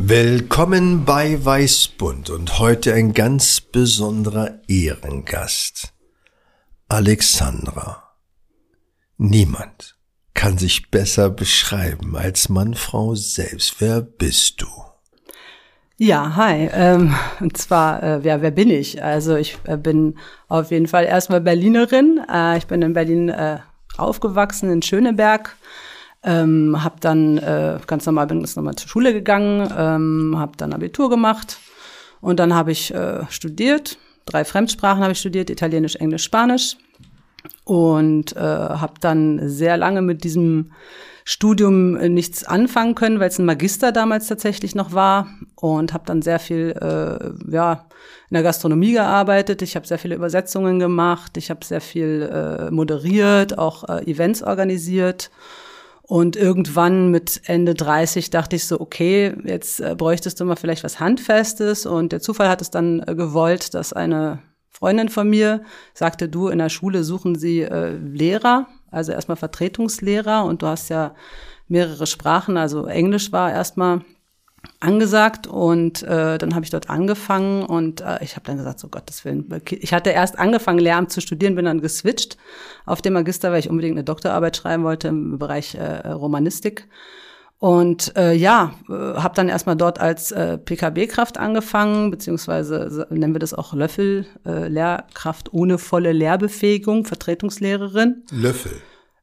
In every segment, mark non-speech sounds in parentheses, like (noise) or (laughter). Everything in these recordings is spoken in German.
Willkommen bei Weißbund und heute ein ganz besonderer Ehrengast. Alexandra. Niemand kann sich besser beschreiben als Mann-Frau selbst. Wer bist du? Ja, hi. Ähm, und zwar, äh, wer, wer bin ich? Also ich äh, bin auf jeden Fall erstmal Berlinerin. Äh, ich bin in Berlin äh, aufgewachsen, in Schöneberg. Ähm, habe dann äh, ganz normal bin ganz normal zur Schule gegangen, ähm, habe dann Abitur gemacht und dann habe ich äh, studiert. Drei Fremdsprachen habe ich studiert: Italienisch, Englisch, Spanisch und äh, habe dann sehr lange mit diesem Studium äh, nichts anfangen können, weil es ein Magister damals tatsächlich noch war und habe dann sehr viel äh, ja in der Gastronomie gearbeitet. Ich habe sehr viele Übersetzungen gemacht, ich habe sehr viel äh, moderiert, auch äh, Events organisiert und irgendwann mit Ende 30 dachte ich so, okay, jetzt äh, bräuchtest du mal vielleicht was Handfestes. Und der Zufall hat es dann äh, gewollt, dass eine Freundin von mir sagte, du, in der Schule suchen sie äh, Lehrer, also erstmal Vertretungslehrer. Und du hast ja mehrere Sprachen, also Englisch war erstmal angesagt und äh, dann habe ich dort angefangen und äh, ich habe dann gesagt, so Gottes Willen, ich hatte erst angefangen Lehramt zu studieren, bin dann geswitcht auf dem Magister, weil ich unbedingt eine Doktorarbeit schreiben wollte im Bereich äh, Romanistik und äh, ja, äh, habe dann erstmal dort als äh, PKB-Kraft angefangen, beziehungsweise nennen wir das auch Löffel, äh, Lehrkraft ohne volle Lehrbefähigung, Vertretungslehrerin. Löffel.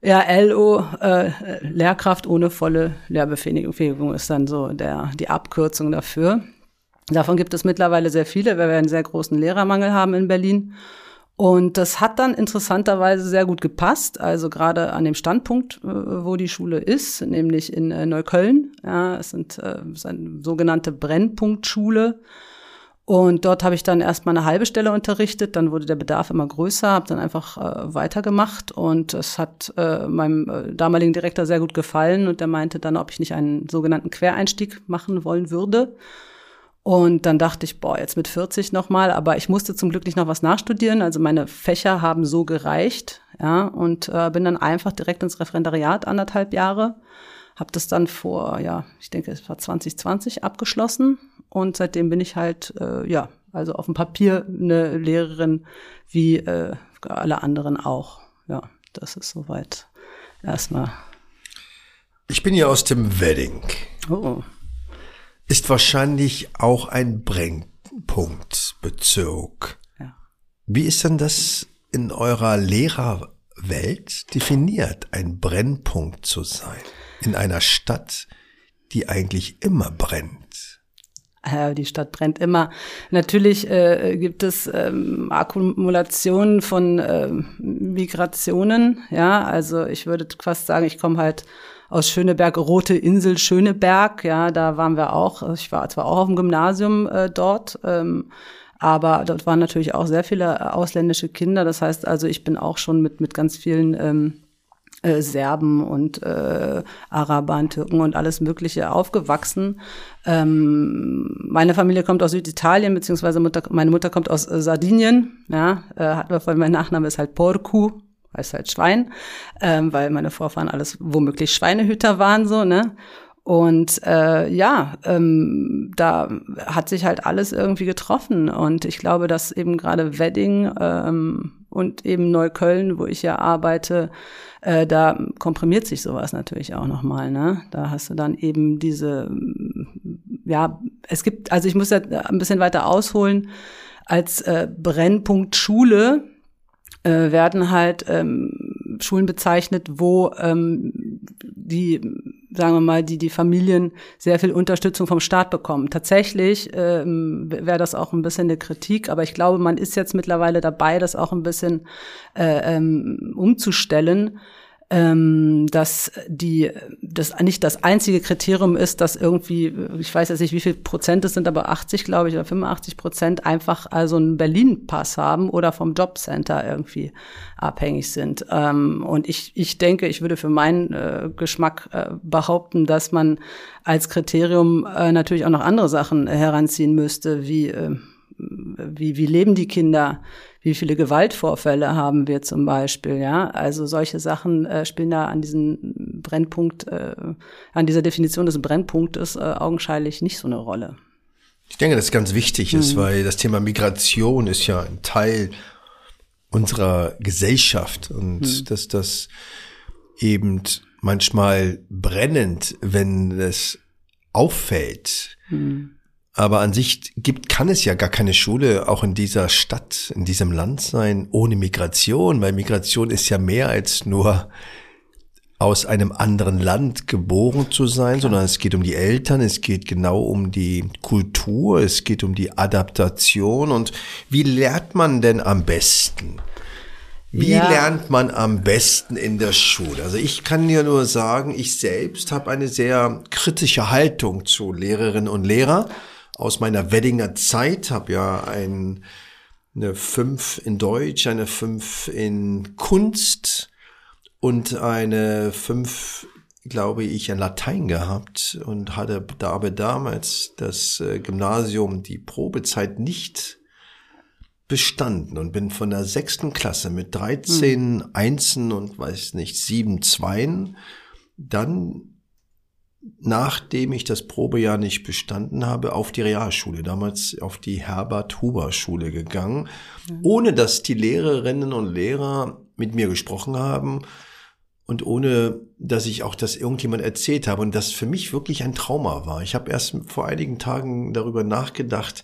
Ja, LO, äh, Lehrkraft ohne volle Lehrbefähigung ist dann so der, die Abkürzung dafür. Davon gibt es mittlerweile sehr viele, weil wir einen sehr großen Lehrermangel haben in Berlin. Und das hat dann interessanterweise sehr gut gepasst, also gerade an dem Standpunkt, äh, wo die Schule ist, nämlich in äh, Neukölln. Ja, es sind äh, es ist eine sogenannte Brennpunktschule. Und dort habe ich dann erstmal eine halbe Stelle unterrichtet, dann wurde der Bedarf immer größer, habe dann einfach äh, weitergemacht. Und es hat äh, meinem äh, damaligen Direktor sehr gut gefallen. Und der meinte dann, ob ich nicht einen sogenannten Quereinstieg machen wollen würde. Und dann dachte ich, boah, jetzt mit 40 nochmal, aber ich musste zum Glück nicht noch was nachstudieren, also meine Fächer haben so gereicht, ja, und äh, bin dann einfach direkt ins Referendariat anderthalb Jahre, habe das dann vor, ja, ich denke, es war 2020 abgeschlossen und seitdem bin ich halt, äh, ja, also auf dem Papier eine Lehrerin wie äh, alle anderen auch. Ja, das ist soweit erstmal. Ich bin ja aus dem Wedding. Oh. Ist wahrscheinlich auch ein Brennpunktbezirk. Ja. Wie ist denn das in eurer Lehrerwelt definiert, ein Brennpunkt zu sein? In einer Stadt, die eigentlich immer brennt die Stadt brennt immer. Natürlich äh, gibt es ähm, Akkumulationen von äh, Migrationen. Ja, also ich würde fast sagen, ich komme halt aus Schöneberg, Rote Insel Schöneberg. Ja, da waren wir auch. Ich war zwar auch auf dem Gymnasium äh, dort. Ähm, aber dort waren natürlich auch sehr viele ausländische Kinder. Das heißt also, ich bin auch schon mit, mit ganz vielen ähm, äh, Serben und äh, Arabern, Türken und alles Mögliche aufgewachsen. Ähm, meine Familie kommt aus Süditalien, beziehungsweise Mutter, meine Mutter kommt aus äh, Sardinien. Ja, äh, hat wir vorhin, mein Nachname ist halt Porcu, heißt halt Schwein, ähm, weil meine Vorfahren alles womöglich Schweinehüter waren, so, ne? Und äh, ja, ähm, da hat sich halt alles irgendwie getroffen. Und ich glaube, dass eben gerade Wedding ähm, und eben Neukölln, wo ich ja arbeite, äh, da komprimiert sich sowas natürlich auch nochmal. Ne? Da hast du dann eben diese, ja, es gibt, also ich muss ja ein bisschen weiter ausholen, als äh, Brennpunkt Schule äh, werden halt ähm, Schulen bezeichnet, wo ähm, die, sagen wir mal, die, die Familien sehr viel Unterstützung vom Staat bekommen. Tatsächlich ähm, wäre das auch ein bisschen eine Kritik, aber ich glaube, man ist jetzt mittlerweile dabei, das auch ein bisschen äh, ähm, umzustellen ähm, dass die das nicht das einzige Kriterium ist, dass irgendwie, ich weiß jetzt nicht, wie viel Prozent es sind, aber 80, glaube ich, oder 85 Prozent einfach also einen Berlin-Pass haben oder vom Jobcenter irgendwie abhängig sind. Ähm, und ich, ich denke, ich würde für meinen äh, Geschmack äh, behaupten, dass man als Kriterium äh, natürlich auch noch andere Sachen heranziehen müsste, wie äh, wie, wie leben die Kinder? Wie viele Gewaltvorfälle haben wir zum Beispiel? Ja, also solche Sachen äh, spielen da an diesem Brennpunkt, äh, an dieser Definition des Brennpunktes äh, augenscheinlich nicht so eine Rolle. Ich denke, das ganz wichtig ist, mhm. weil das Thema Migration ist ja ein Teil unserer Gesellschaft und mhm. dass das eben manchmal brennend, wenn es auffällt, mhm. Aber an sich gibt, kann es ja gar keine Schule auch in dieser Stadt, in diesem Land sein, ohne Migration, weil Migration ist ja mehr als nur aus einem anderen Land geboren zu sein, sondern es geht um die Eltern, es geht genau um die Kultur, es geht um die Adaptation und wie lernt man denn am besten? Wie ja. lernt man am besten in der Schule? Also ich kann dir nur sagen, ich selbst habe eine sehr kritische Haltung zu Lehrerinnen und Lehrern aus meiner Weddinger Zeit, habe ja ein, eine 5 in Deutsch, eine 5 in Kunst und eine 5, glaube ich, in Latein gehabt und hatte da aber damals das äh, Gymnasium die Probezeit nicht bestanden und bin von der sechsten Klasse mit 13 hm. Einsen und weiß nicht, sieben Zweien dann nachdem ich das Probejahr nicht bestanden habe, auf die Realschule, damals auf die Herbert-Huber-Schule gegangen, mhm. ohne dass die Lehrerinnen und Lehrer mit mir gesprochen haben und ohne dass ich auch das irgendjemand erzählt habe und das für mich wirklich ein Trauma war. Ich habe erst vor einigen Tagen darüber nachgedacht,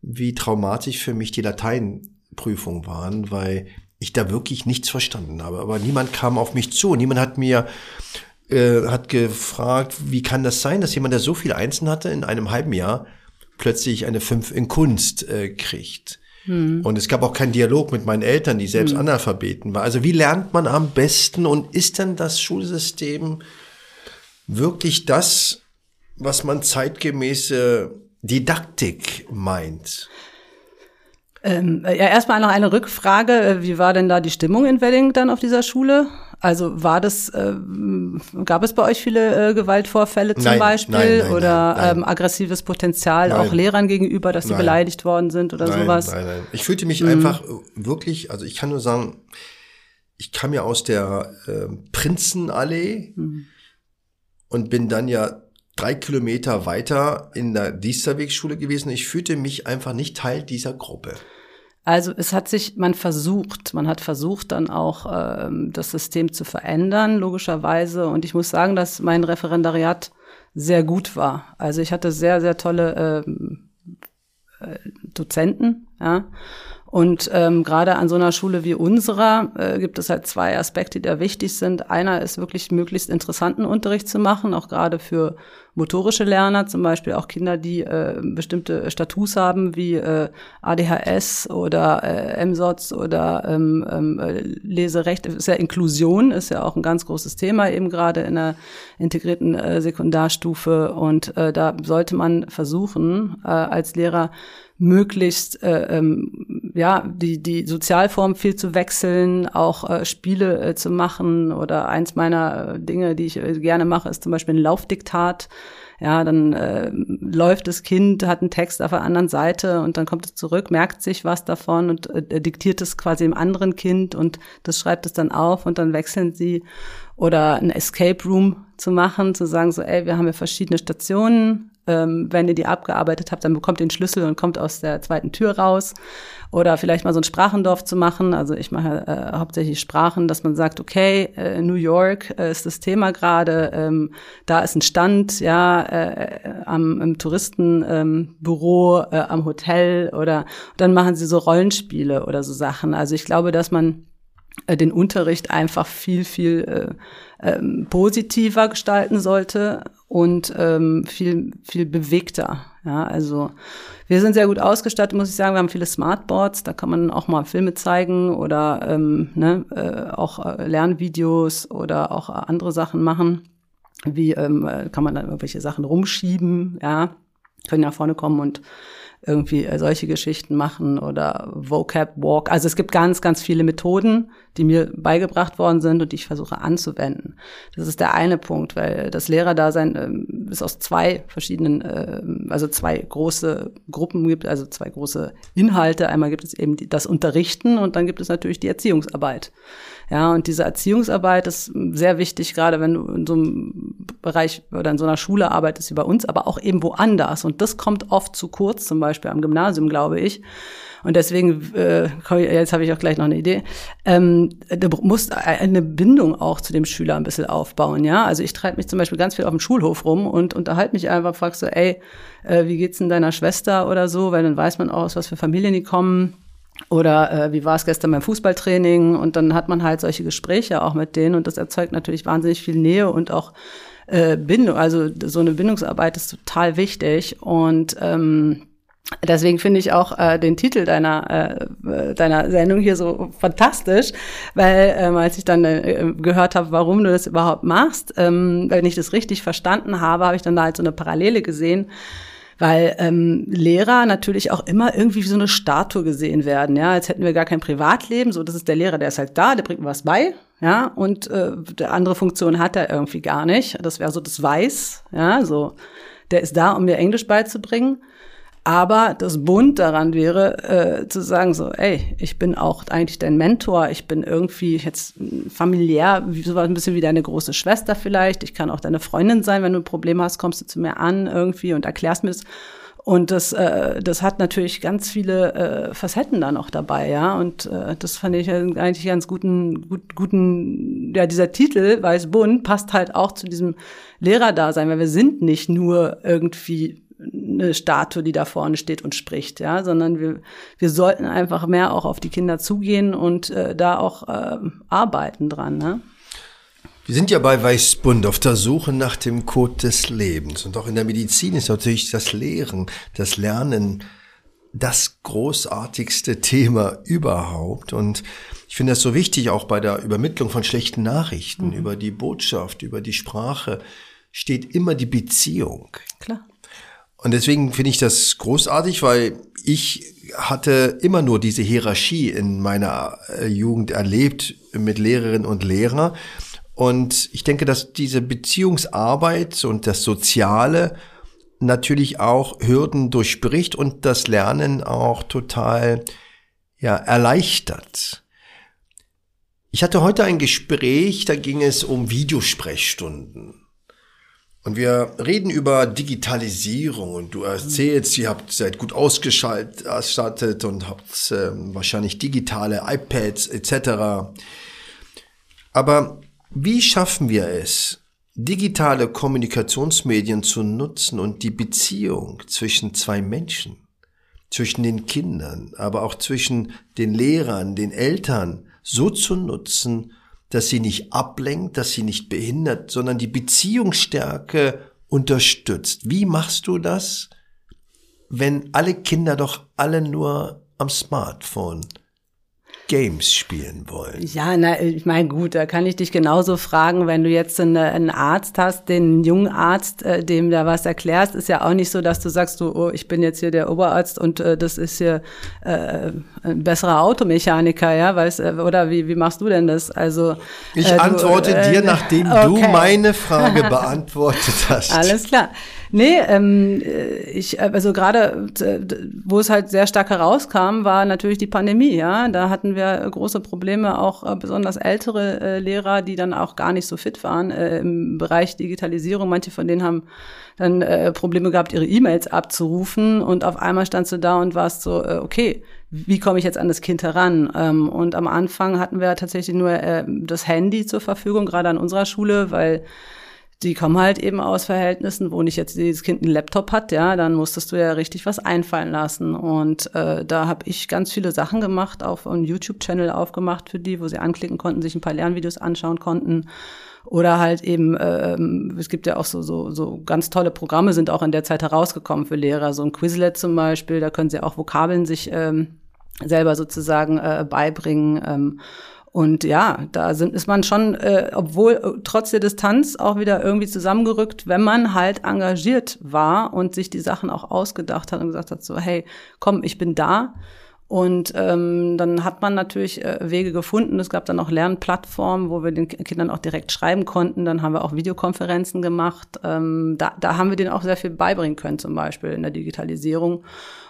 wie traumatisch für mich die Lateinprüfungen waren, weil ich da wirklich nichts verstanden habe. Aber niemand kam auf mich zu. Niemand hat mir äh, hat gefragt, wie kann das sein, dass jemand, der so viel Einsen hatte, in einem halben Jahr plötzlich eine 5 in Kunst äh, kriegt. Hm. Und es gab auch keinen Dialog mit meinen Eltern, die selbst hm. Analphabeten waren. Also wie lernt man am besten und ist denn das Schulsystem wirklich das, was man zeitgemäße Didaktik meint? Ähm, ja, erstmal noch eine Rückfrage. Wie war denn da die Stimmung in Wedding dann auf dieser Schule? Also war das, äh, gab es bei euch viele äh, Gewaltvorfälle zum nein, Beispiel nein, nein, oder ähm, aggressives Potenzial auch Lehrern gegenüber, dass sie beleidigt worden sind oder sowas? Nein, nein. Ich fühlte mich mhm. einfach wirklich, also ich kann nur sagen, ich kam ja aus der äh, Prinzenallee mhm. und bin dann ja drei Kilometer weiter in der Diesterwegschule gewesen. Ich fühlte mich einfach nicht Teil dieser Gruppe. Also es hat sich, man versucht, man hat versucht dann auch ähm, das System zu verändern, logischerweise. Und ich muss sagen, dass mein Referendariat sehr gut war. Also ich hatte sehr, sehr tolle ähm, äh, Dozenten, ja. Und ähm, gerade an so einer Schule wie unserer äh, gibt es halt zwei Aspekte, die da wichtig sind. Einer ist wirklich möglichst interessanten Unterricht zu machen, auch gerade für motorische Lerner, zum Beispiel auch Kinder, die äh, bestimmte Status haben, wie äh, ADHS oder äh, MSOTS oder ähm, ähm, äh, Leserecht. Ist ja Inklusion, ist ja auch ein ganz großes Thema, eben gerade in der integrierten äh, Sekundarstufe. Und äh, da sollte man versuchen, äh, als Lehrer möglichst äh, ähm, ja die die Sozialform viel zu wechseln, auch äh, Spiele äh, zu machen. Oder eins meiner äh, Dinge, die ich äh, gerne mache, ist zum Beispiel ein Laufdiktat. Ja, dann äh, läuft das Kind, hat einen Text auf der anderen Seite und dann kommt es zurück, merkt sich was davon und äh, diktiert es quasi dem anderen Kind und das schreibt es dann auf und dann wechseln sie. Oder ein Escape Room zu machen, zu sagen so, ey, wir haben ja verschiedene Stationen, ähm, wenn ihr die abgearbeitet habt, dann bekommt ihr den Schlüssel und kommt aus der zweiten Tür raus. Oder vielleicht mal so ein Sprachendorf zu machen. Also ich mache äh, hauptsächlich Sprachen, dass man sagt, okay, äh, New York äh, ist das Thema gerade, ähm, da ist ein Stand, ja, äh, am im Touristenbüro, ähm, äh, am Hotel oder dann machen sie so Rollenspiele oder so Sachen. Also ich glaube, dass man äh, den Unterricht einfach viel, viel äh, ähm, positiver gestalten sollte und ähm, viel, viel bewegter. Ja, also wir sind sehr gut ausgestattet, muss ich sagen. Wir haben viele Smartboards, da kann man auch mal Filme zeigen oder ähm, ne, äh, auch äh, Lernvideos oder auch andere Sachen machen. Wie ähm, kann man dann irgendwelche Sachen rumschieben, ja, können nach vorne kommen und irgendwie äh, solche Geschichten machen oder Vocab Walk. Also es gibt ganz, ganz viele Methoden, die mir beigebracht worden sind und die ich versuche anzuwenden. Das ist der eine Punkt, weil das Lehrerdasein ähm, ist aus zwei verschiedenen, äh, also zwei große Gruppen gibt, also zwei große Inhalte. Einmal gibt es eben die, das Unterrichten und dann gibt es natürlich die Erziehungsarbeit. Ja, und diese Erziehungsarbeit ist sehr wichtig, gerade wenn du in so einem Bereich oder in so einer Schule arbeitest wie bei uns, aber auch eben woanders. Und das kommt oft zu kurz, zum Beispiel am Gymnasium, glaube ich. Und deswegen, äh, jetzt habe ich auch gleich noch eine Idee, ähm, du musst eine Bindung auch zu dem Schüler ein bisschen aufbauen, ja. Also ich treibe mich zum Beispiel ganz viel auf dem Schulhof rum und unterhalte mich einfach, fragst so, ey, äh, wie geht's denn deiner Schwester oder so, weil dann weiß man auch, aus was für Familien die kommen. Oder äh, wie war es gestern beim Fußballtraining? Und dann hat man halt solche Gespräche auch mit denen und das erzeugt natürlich wahnsinnig viel Nähe und auch äh, Bindung. Also so eine Bindungsarbeit ist total wichtig und ähm, Deswegen finde ich auch äh, den Titel deiner, äh, deiner Sendung hier so fantastisch, weil ähm, als ich dann äh, gehört habe, warum du das überhaupt machst, ähm, wenn ich das richtig verstanden habe, habe ich dann da halt so eine Parallele gesehen weil ähm, Lehrer natürlich auch immer irgendwie wie so eine Statue gesehen werden, ja, als hätten wir gar kein Privatleben, so das ist der Lehrer, der ist halt da, der bringt mir was bei, ja, und äh, der andere Funktion hat er irgendwie gar nicht. Das wäre so das Weiß, ja, so der ist da, um mir Englisch beizubringen. Aber das Bund daran wäre, äh, zu sagen so, ey, ich bin auch eigentlich dein Mentor, ich bin irgendwie jetzt familiär, so ein bisschen wie deine große Schwester vielleicht. Ich kann auch deine Freundin sein, wenn du ein Problem hast, kommst du zu mir an irgendwie und erklärst mir das. Und das, äh, das hat natürlich ganz viele äh, Facetten da noch dabei, ja. Und äh, das fand ich eigentlich ganz guten, gut, guten, ja, dieser Titel, Weiß Bund, passt halt auch zu diesem Lehrerdasein, weil wir sind nicht nur irgendwie eine Statue, die da vorne steht und spricht, ja, sondern wir, wir sollten einfach mehr auch auf die Kinder zugehen und äh, da auch äh, arbeiten dran. Ne? Wir sind ja bei Weißbund auf der Suche nach dem Code des Lebens. Und auch in der Medizin ist natürlich das Lehren, das Lernen das großartigste Thema überhaupt. Und ich finde das so wichtig, auch bei der Übermittlung von schlechten Nachrichten, mhm. über die Botschaft, über die Sprache, steht immer die Beziehung. Klar. Und deswegen finde ich das großartig, weil ich hatte immer nur diese Hierarchie in meiner äh, Jugend erlebt mit Lehrerinnen und Lehrer. Und ich denke, dass diese Beziehungsarbeit und das Soziale natürlich auch Hürden durchbricht und das Lernen auch total ja, erleichtert. Ich hatte heute ein Gespräch, da ging es um Videosprechstunden. Und wir reden über Digitalisierung und du erzählst, ihr habt seid gut ausgestattet und habt äh, wahrscheinlich digitale iPads etc. Aber wie schaffen wir es, digitale Kommunikationsmedien zu nutzen und die Beziehung zwischen zwei Menschen, zwischen den Kindern, aber auch zwischen den Lehrern, den Eltern so zu nutzen, dass sie nicht ablenkt, dass sie nicht behindert, sondern die Beziehungsstärke unterstützt. Wie machst du das, wenn alle Kinder doch alle nur am Smartphone Games spielen wollen. Ja, na, ich meine, gut, da kann ich dich genauso fragen, wenn du jetzt einen, einen Arzt hast, den jungen Arzt, äh, dem da was erklärst, ist ja auch nicht so, dass du sagst, du, oh, ich bin jetzt hier der Oberarzt und äh, das ist hier äh, ein besserer Automechaniker, ja, weißt, äh, oder wie, wie machst du denn das? Also Ich äh, antworte du, äh, dir, nachdem okay. du meine Frage (laughs) beantwortet hast. Alles klar. Nee, ähm, ich, also gerade, wo es halt sehr stark herauskam, war natürlich die Pandemie, ja. Da hatten wir große Probleme, auch äh, besonders ältere äh, Lehrer, die dann auch gar nicht so fit waren äh, im Bereich Digitalisierung. Manche von denen haben dann äh, Probleme gehabt, ihre E-Mails abzurufen und auf einmal standst du da und warst so, äh, okay, wie komme ich jetzt an das Kind heran? Ähm, und am Anfang hatten wir tatsächlich nur äh, das Handy zur Verfügung, gerade an unserer Schule, weil die kommen halt eben aus Verhältnissen, wo nicht jetzt dieses Kind einen Laptop hat, ja, dann musstest du ja richtig was einfallen lassen. Und äh, da habe ich ganz viele Sachen gemacht, auf einen YouTube-Channel aufgemacht für die, wo sie anklicken konnten, sich ein paar Lernvideos anschauen konnten. Oder halt eben, ähm, es gibt ja auch so, so, so ganz tolle Programme, sind auch in der Zeit herausgekommen für Lehrer. So ein Quizlet zum Beispiel, da können sie auch Vokabeln sich ähm, selber sozusagen äh, beibringen. Ähm, und ja, da sind, ist man schon, äh, obwohl äh, trotz der Distanz auch wieder irgendwie zusammengerückt, wenn man halt engagiert war und sich die Sachen auch ausgedacht hat und gesagt hat, so, hey, komm, ich bin da. Und ähm, dann hat man natürlich äh, Wege gefunden. Es gab dann auch Lernplattformen, wo wir den Kindern auch direkt schreiben konnten. Dann haben wir auch Videokonferenzen gemacht. Ähm, da, da haben wir denen auch sehr viel beibringen können, zum Beispiel in der Digitalisierung.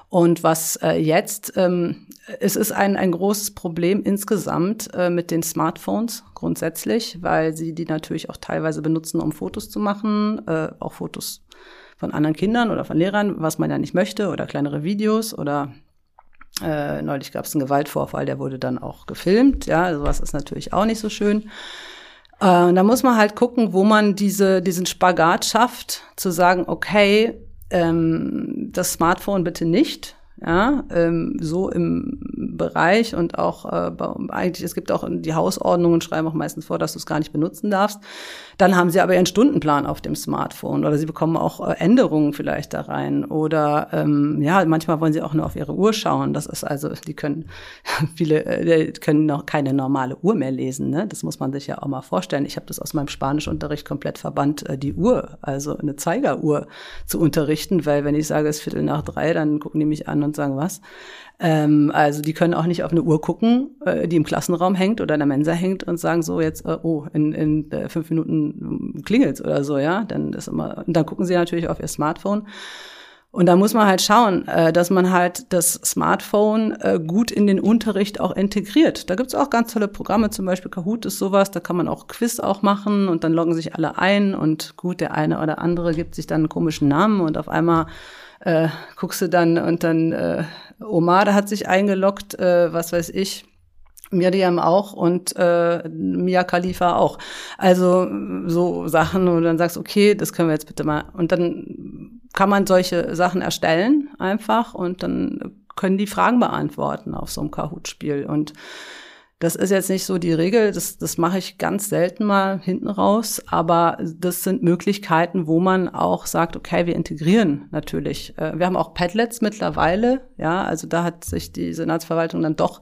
Und was äh, jetzt, ähm, es ist ein, ein großes Problem insgesamt äh, mit den Smartphones grundsätzlich, weil sie die natürlich auch teilweise benutzen, um Fotos zu machen, äh, auch Fotos von anderen Kindern oder von Lehrern, was man ja nicht möchte, oder kleinere Videos oder äh, neulich gab es einen Gewaltvorfall, der wurde dann auch gefilmt. Ja, sowas ist natürlich auch nicht so schön. Äh, da muss man halt gucken, wo man diese, diesen Spagat schafft, zu sagen, okay, ähm, das Smartphone bitte nicht ja, ähm, so im Bereich und auch äh, eigentlich, es gibt auch die Hausordnungen, schreiben auch meistens vor, dass du es gar nicht benutzen darfst. Dann haben sie aber ihren Stundenplan auf dem Smartphone oder sie bekommen auch äh, Änderungen vielleicht da rein oder ähm, ja, manchmal wollen sie auch nur auf ihre Uhr schauen. Das ist also, die können (laughs) viele äh, können noch keine normale Uhr mehr lesen. Ne? Das muss man sich ja auch mal vorstellen. Ich habe das aus meinem Spanischunterricht komplett verbannt, äh, die Uhr, also eine Zeigeruhr zu unterrichten, weil wenn ich sage, es ist Viertel nach drei, dann gucken die mich an und sagen was. Ähm, also die können auch nicht auf eine Uhr gucken, äh, die im Klassenraum hängt oder in der Mensa hängt und sagen so jetzt, äh, oh, in, in äh, fünf Minuten klingelt's oder so, ja. Dann ist immer, und dann gucken sie natürlich auf ihr Smartphone. Und da muss man halt schauen, äh, dass man halt das Smartphone äh, gut in den Unterricht auch integriert. Da gibt's auch ganz tolle Programme, zum Beispiel Kahoot ist sowas, da kann man auch Quiz auch machen und dann loggen sich alle ein und gut, der eine oder andere gibt sich dann einen komischen Namen und auf einmal äh, guckst du dann und dann äh, Omar hat sich eingeloggt, äh, was weiß ich, Miriam auch und äh, Mia Khalifa auch. Also so Sachen, wo du dann sagst, okay, das können wir jetzt bitte mal. Und dann kann man solche Sachen erstellen einfach und dann können die Fragen beantworten auf so einem Kahoot-Spiel. Und das ist jetzt nicht so die Regel, das, das mache ich ganz selten mal hinten raus, aber das sind Möglichkeiten, wo man auch sagt, okay, wir integrieren natürlich. Äh, wir haben auch Padlets mittlerweile, ja, also da hat sich die Senatsverwaltung dann doch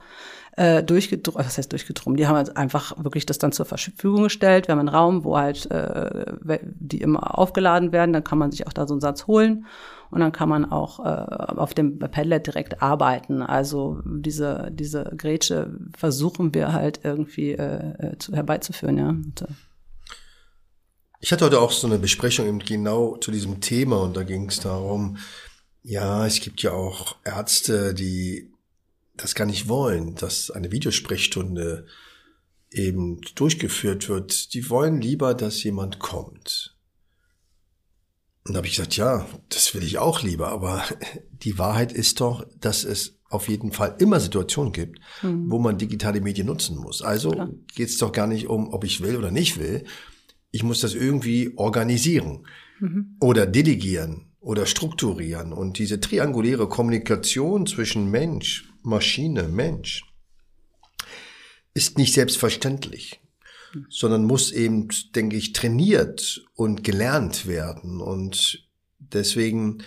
äh, durchgedrungen, was heißt durchgedrungen, die haben halt einfach wirklich das dann zur Verfügung gestellt. Wir haben einen Raum, wo halt äh, die immer aufgeladen werden, dann kann man sich auch da so einen Satz holen und dann kann man auch äh, auf dem Padlet direkt arbeiten. Also diese, diese Grätsche versuchen wir halt irgendwie äh, äh zu, herbeizuführen, ja. Und, äh, ich hatte heute auch so eine Besprechung eben genau zu diesem Thema und da ging es darum, ja, es gibt ja auch Ärzte, die das gar nicht wollen, dass eine Videosprechstunde eben durchgeführt wird. Die wollen lieber, dass jemand kommt. Und da habe ich gesagt, ja, das will ich auch lieber, aber (laughs) die Wahrheit ist doch, dass es auf jeden Fall immer Situationen gibt, mhm. wo man digitale Medien nutzen muss. Also geht es doch gar nicht um, ob ich will oder nicht will. Ich muss das irgendwie organisieren mhm. oder delegieren oder strukturieren. Und diese trianguläre Kommunikation zwischen Mensch, Maschine, Mensch ist nicht selbstverständlich sondern muss eben, denke ich, trainiert und gelernt werden. Und deswegen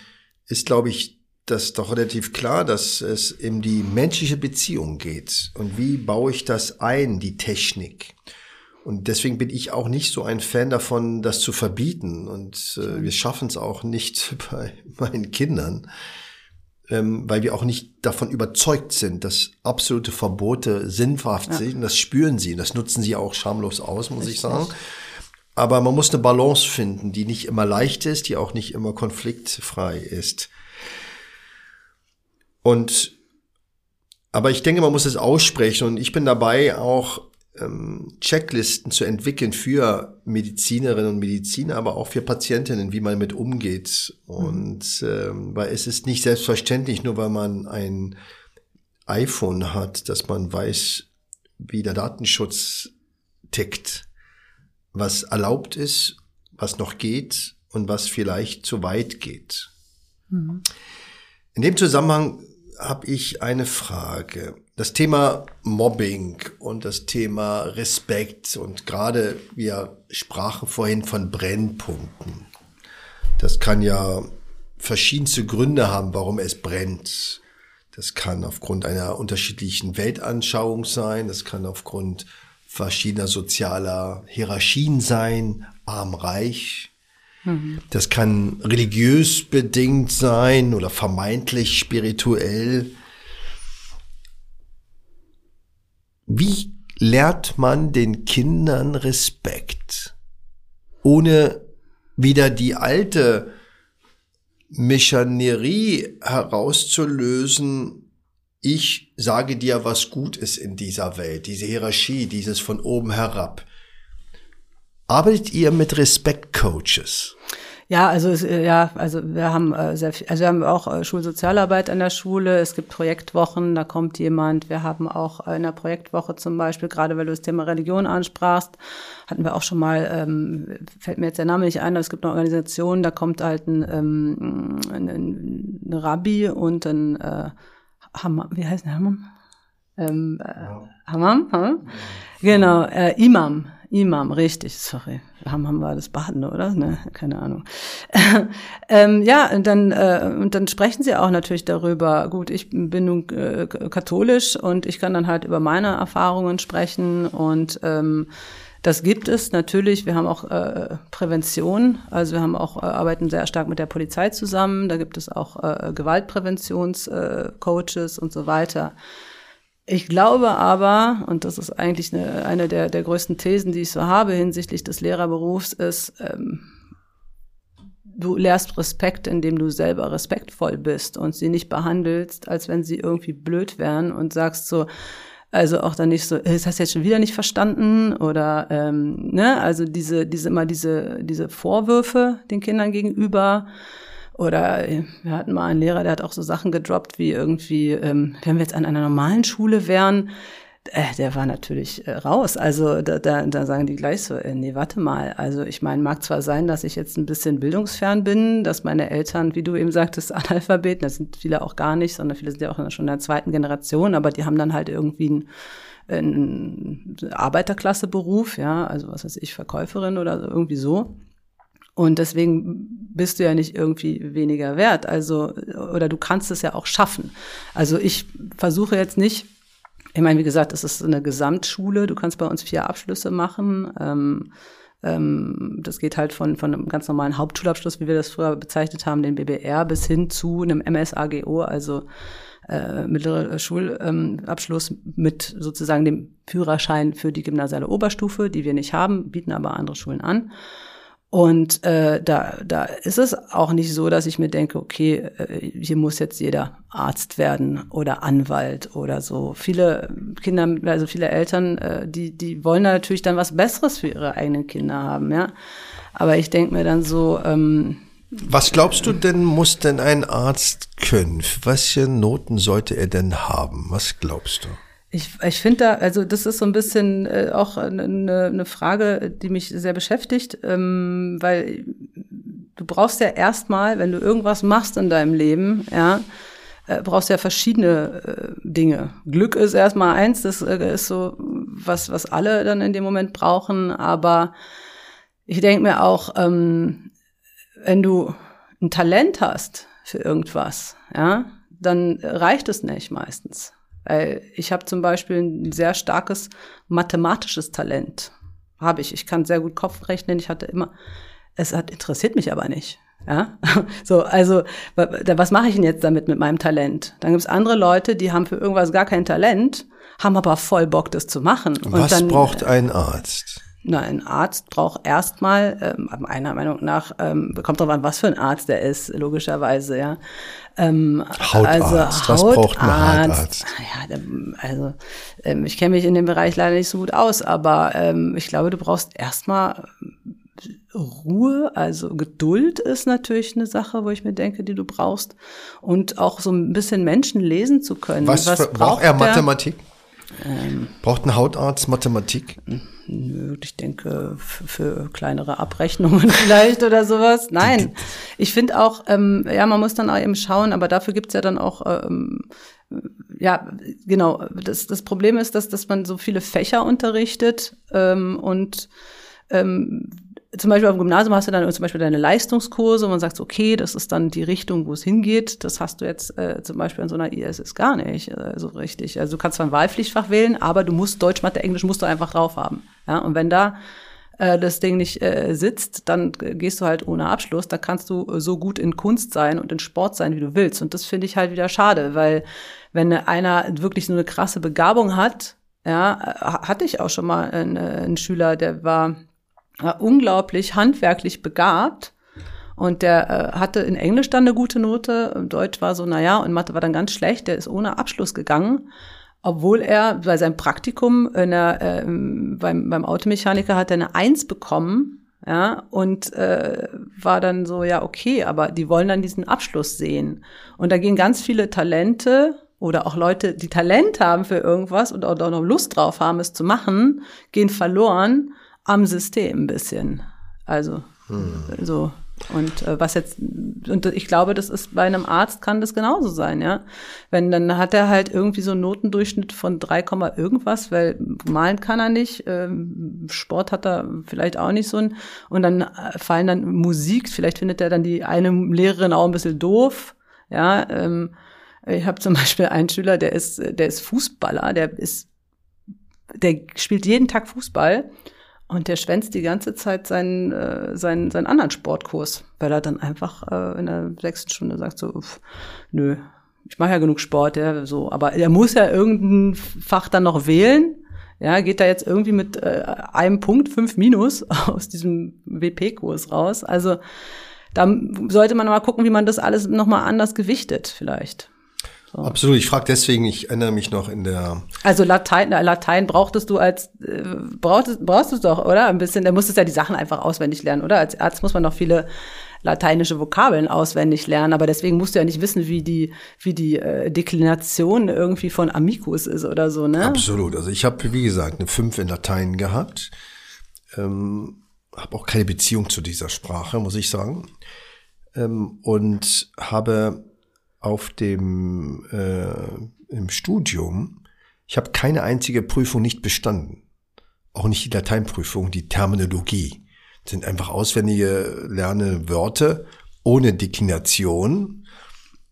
ist, glaube ich, das doch relativ klar, dass es in die menschliche Beziehung geht. Und wie baue ich das ein, die Technik? Und deswegen bin ich auch nicht so ein Fan davon, das zu verbieten. Und äh, wir schaffen es auch nicht (laughs) bei meinen Kindern ähm, weil wir auch nicht davon überzeugt sind, dass absolute Verbote sinnhaft ja. sind. Das spüren sie, das nutzen sie auch schamlos aus, muss Richtig. ich sagen. Aber man muss eine Balance finden, die nicht immer leicht ist, die auch nicht immer konfliktfrei ist. Und aber ich denke, man muss es aussprechen und ich bin dabei auch Checklisten zu entwickeln für Medizinerinnen und Mediziner, aber auch für Patientinnen, wie man mit umgeht. Und ähm, weil es ist nicht selbstverständlich, nur weil man ein iPhone hat, dass man weiß, wie der Datenschutz tickt, was erlaubt ist, was noch geht und was vielleicht zu weit geht. Mhm. In dem Zusammenhang habe ich eine Frage. Das Thema Mobbing und das Thema Respekt und gerade wir sprachen vorhin von Brennpunkten. Das kann ja verschiedenste Gründe haben, warum es brennt. Das kann aufgrund einer unterschiedlichen Weltanschauung sein, das kann aufgrund verschiedener sozialer Hierarchien sein, arm, reich. Mhm. Das kann religiös bedingt sein oder vermeintlich spirituell. Wie lehrt man den Kindern Respekt, ohne wieder die alte Mechanerie herauszulösen, ich sage dir, was gut ist in dieser Welt, diese Hierarchie, dieses von oben herab. Arbeitet ihr mit Respektcoaches? Ja, also ja, also wir haben äh, sehr viel, also wir haben auch äh, Schulsozialarbeit an der Schule. Es gibt Projektwochen, da kommt jemand. Wir haben auch in der Projektwoche zum Beispiel, gerade weil du das Thema Religion ansprachst, hatten wir auch schon mal, ähm, fällt mir jetzt der Name nicht ein, aber es gibt eine Organisation, da kommt halt ein, ähm, ein, ein Rabbi und ein äh, Hammam, wie heißt der Hammam? Ähm, äh, Hammam? Hm? Genau, äh, Imam. Imam, richtig, sorry. Hammam war das Baden, oder? Ne, keine Ahnung. (laughs) ähm, ja, und dann, äh, und dann sprechen sie auch natürlich darüber. Gut, ich bin nun äh, katholisch und ich kann dann halt über meine Erfahrungen sprechen und ähm, das gibt es natürlich. Wir haben auch äh, Prävention, also wir haben auch äh, arbeiten sehr stark mit der Polizei zusammen. Da gibt es auch äh, Gewaltpräventionscoaches äh, und so weiter. Ich glaube aber, und das ist eigentlich eine, eine der, der größten Thesen, die ich so habe hinsichtlich des Lehrerberufs, ist, ähm, du lehrst Respekt, indem du selber respektvoll bist und sie nicht behandelst, als wenn sie irgendwie blöd wären und sagst so, also auch dann nicht so, das hast du jetzt schon wieder nicht verstanden? Oder ähm, ne, also diese, diese immer diese, diese Vorwürfe den Kindern gegenüber oder äh, wir hatten mal einen Lehrer, der hat auch so Sachen gedroppt wie irgendwie, ähm, wenn wir jetzt an einer normalen Schule wären, äh, der war natürlich äh, raus. Also da, da, da sagen die gleich so, äh, nee, warte mal. Also ich meine, mag zwar sein, dass ich jetzt ein bisschen bildungsfern bin, dass meine Eltern, wie du eben sagtest, (laughs) Analphabeten, das sind viele auch gar nicht, sondern viele sind ja auch schon in der zweiten Generation, aber die haben dann halt irgendwie ein ein Arbeiterklasseberuf, ja, also was weiß ich, Verkäuferin oder irgendwie so. Und deswegen bist du ja nicht irgendwie weniger wert. Also, oder du kannst es ja auch schaffen. Also ich versuche jetzt nicht, ich meine, wie gesagt, es ist eine Gesamtschule. Du kannst bei uns vier Abschlüsse machen. Ähm, ähm, das geht halt von, von einem ganz normalen Hauptschulabschluss, wie wir das früher bezeichnet haben, den BBR, bis hin zu einem MSAGO, also äh, mittlere Schulabschluss ähm, mit sozusagen dem Führerschein für die gymnasiale Oberstufe, die wir nicht haben, bieten aber andere Schulen an. Und äh, da, da ist es auch nicht so, dass ich mir denke, okay, äh, hier muss jetzt jeder Arzt werden oder Anwalt oder so. Viele Kinder, also viele Eltern, äh, die, die wollen da natürlich dann was Besseres für ihre eigenen Kinder haben, ja. Aber ich denke mir dann so, ähm, was glaubst du denn, muss denn ein Arzt können? Welche Noten sollte er denn haben? Was glaubst du? Ich, ich finde da, also das ist so ein bisschen äh, auch eine, eine Frage, die mich sehr beschäftigt, ähm, weil du brauchst ja erstmal, wenn du irgendwas machst in deinem Leben, ja, äh, brauchst ja verschiedene äh, Dinge. Glück ist erstmal eins, das äh, ist so was, was alle dann in dem Moment brauchen, aber ich denke mir auch, ähm, wenn du ein Talent hast für irgendwas, ja, dann reicht es nicht meistens. Weil ich habe zum Beispiel ein sehr starkes mathematisches Talent. Habe ich. Ich kann sehr gut Kopf rechnen. Ich hatte immer, es hat, interessiert mich aber nicht. Ja, (laughs) so, also, was mache ich denn jetzt damit mit meinem Talent? Dann gibt es andere Leute, die haben für irgendwas gar kein Talent, haben aber voll Bock, das zu machen. Was dann, braucht ein Arzt? Na, ein Arzt braucht erstmal, ähm, meiner Meinung nach, ähm, kommt drauf an, was für ein Arzt der ist, logischerweise, ja. Ähm, Hautarzt, also was Hautarzt, braucht ein Hautarzt? Ja, also ähm, ich kenne mich in dem Bereich leider nicht so gut aus, aber ähm, ich glaube, du brauchst erstmal Ruhe, also Geduld ist natürlich eine Sache, wo ich mir denke, die du brauchst. Und auch so ein bisschen Menschen lesen zu können. Was, was braucht er Mathematik? Ähm, Braucht ein Hautarzt Mathematik? Nö, ich denke für kleinere Abrechnungen (laughs) vielleicht oder sowas. Nein, ich finde auch, ähm, ja, man muss dann auch eben schauen, aber dafür gibt's ja dann auch, ähm, ja, genau. Das, das Problem ist, dass, dass man so viele Fächer unterrichtet ähm, und ähm, zum Beispiel am Gymnasium hast du dann zum Beispiel deine Leistungskurse und man sagt, okay, das ist dann die Richtung, wo es hingeht. Das hast du jetzt äh, zum Beispiel an so einer ISS gar nicht äh, so richtig. Also du kannst zwar ein Wahlpflichtfach wählen, aber du musst Deutsch, Mathe, Englisch musst du einfach drauf haben. Ja, und wenn da äh, das Ding nicht äh, sitzt, dann gehst du halt ohne Abschluss. Da kannst du so gut in Kunst sein und in Sport sein, wie du willst. Und das finde ich halt wieder schade, weil wenn einer wirklich so eine krasse Begabung hat, ja, hatte ich auch schon mal einen, einen Schüler, der war unglaublich handwerklich begabt. Und der äh, hatte in Englisch dann eine gute Note, Deutsch war so, naja, und Mathe war dann ganz schlecht, der ist ohne Abschluss gegangen, obwohl er bei seinem Praktikum in der, äh, beim, beim Automechaniker hat er eine Eins bekommen, ja, und äh, war dann so, ja, okay, aber die wollen dann diesen Abschluss sehen. Und da gehen ganz viele Talente oder auch Leute, die Talent haben für irgendwas und auch noch Lust drauf haben, es zu machen, gehen verloren am System ein bisschen. Also hm. so. Und äh, was jetzt, und ich glaube, das ist bei einem Arzt kann das genauso sein, ja. Wenn, dann hat er halt irgendwie so einen Notendurchschnitt von 3, irgendwas, weil malen kann er nicht, ähm, Sport hat er vielleicht auch nicht so ein, und dann äh, fallen dann Musik, vielleicht findet er dann die eine Lehrerin auch ein bisschen doof, ja. Ähm, ich habe zum (laughs) Beispiel einen Schüler, der ist, der ist Fußballer, der ist, der spielt jeden Tag Fußball und der schwänzt die ganze Zeit seinen, äh, seinen, seinen anderen Sportkurs, weil er dann einfach äh, in der sechsten Stunde sagt so, pff, nö, ich mache ja genug Sport, ja, so. Aber er muss ja irgendein Fach dann noch wählen. Ja, geht da jetzt irgendwie mit äh, einem Punkt fünf Minus (laughs) aus diesem WP-Kurs raus. Also da sollte man mal gucken, wie man das alles nochmal anders gewichtet vielleicht. So. Absolut. Ich frage deswegen, ich erinnere mich noch in der. Also Latein, Latein brauchtest du als äh, brauchtest, brauchst du doch, oder? Ein bisschen, da musstest du ja die Sachen einfach auswendig lernen, oder? Als Arzt muss man noch viele lateinische Vokabeln auswendig lernen, aber deswegen musst du ja nicht wissen, wie die, wie die äh, Deklination irgendwie von Amicus ist oder so, ne? Absolut. Also ich habe, wie gesagt, eine 5 in Latein gehabt. Ähm, habe auch keine Beziehung zu dieser Sprache, muss ich sagen. Ähm, und habe auf dem äh, im Studium, ich habe keine einzige Prüfung nicht bestanden. Auch nicht die Lateinprüfung, die Terminologie. Das sind einfach auswendige lerne Wörter ohne Deklination.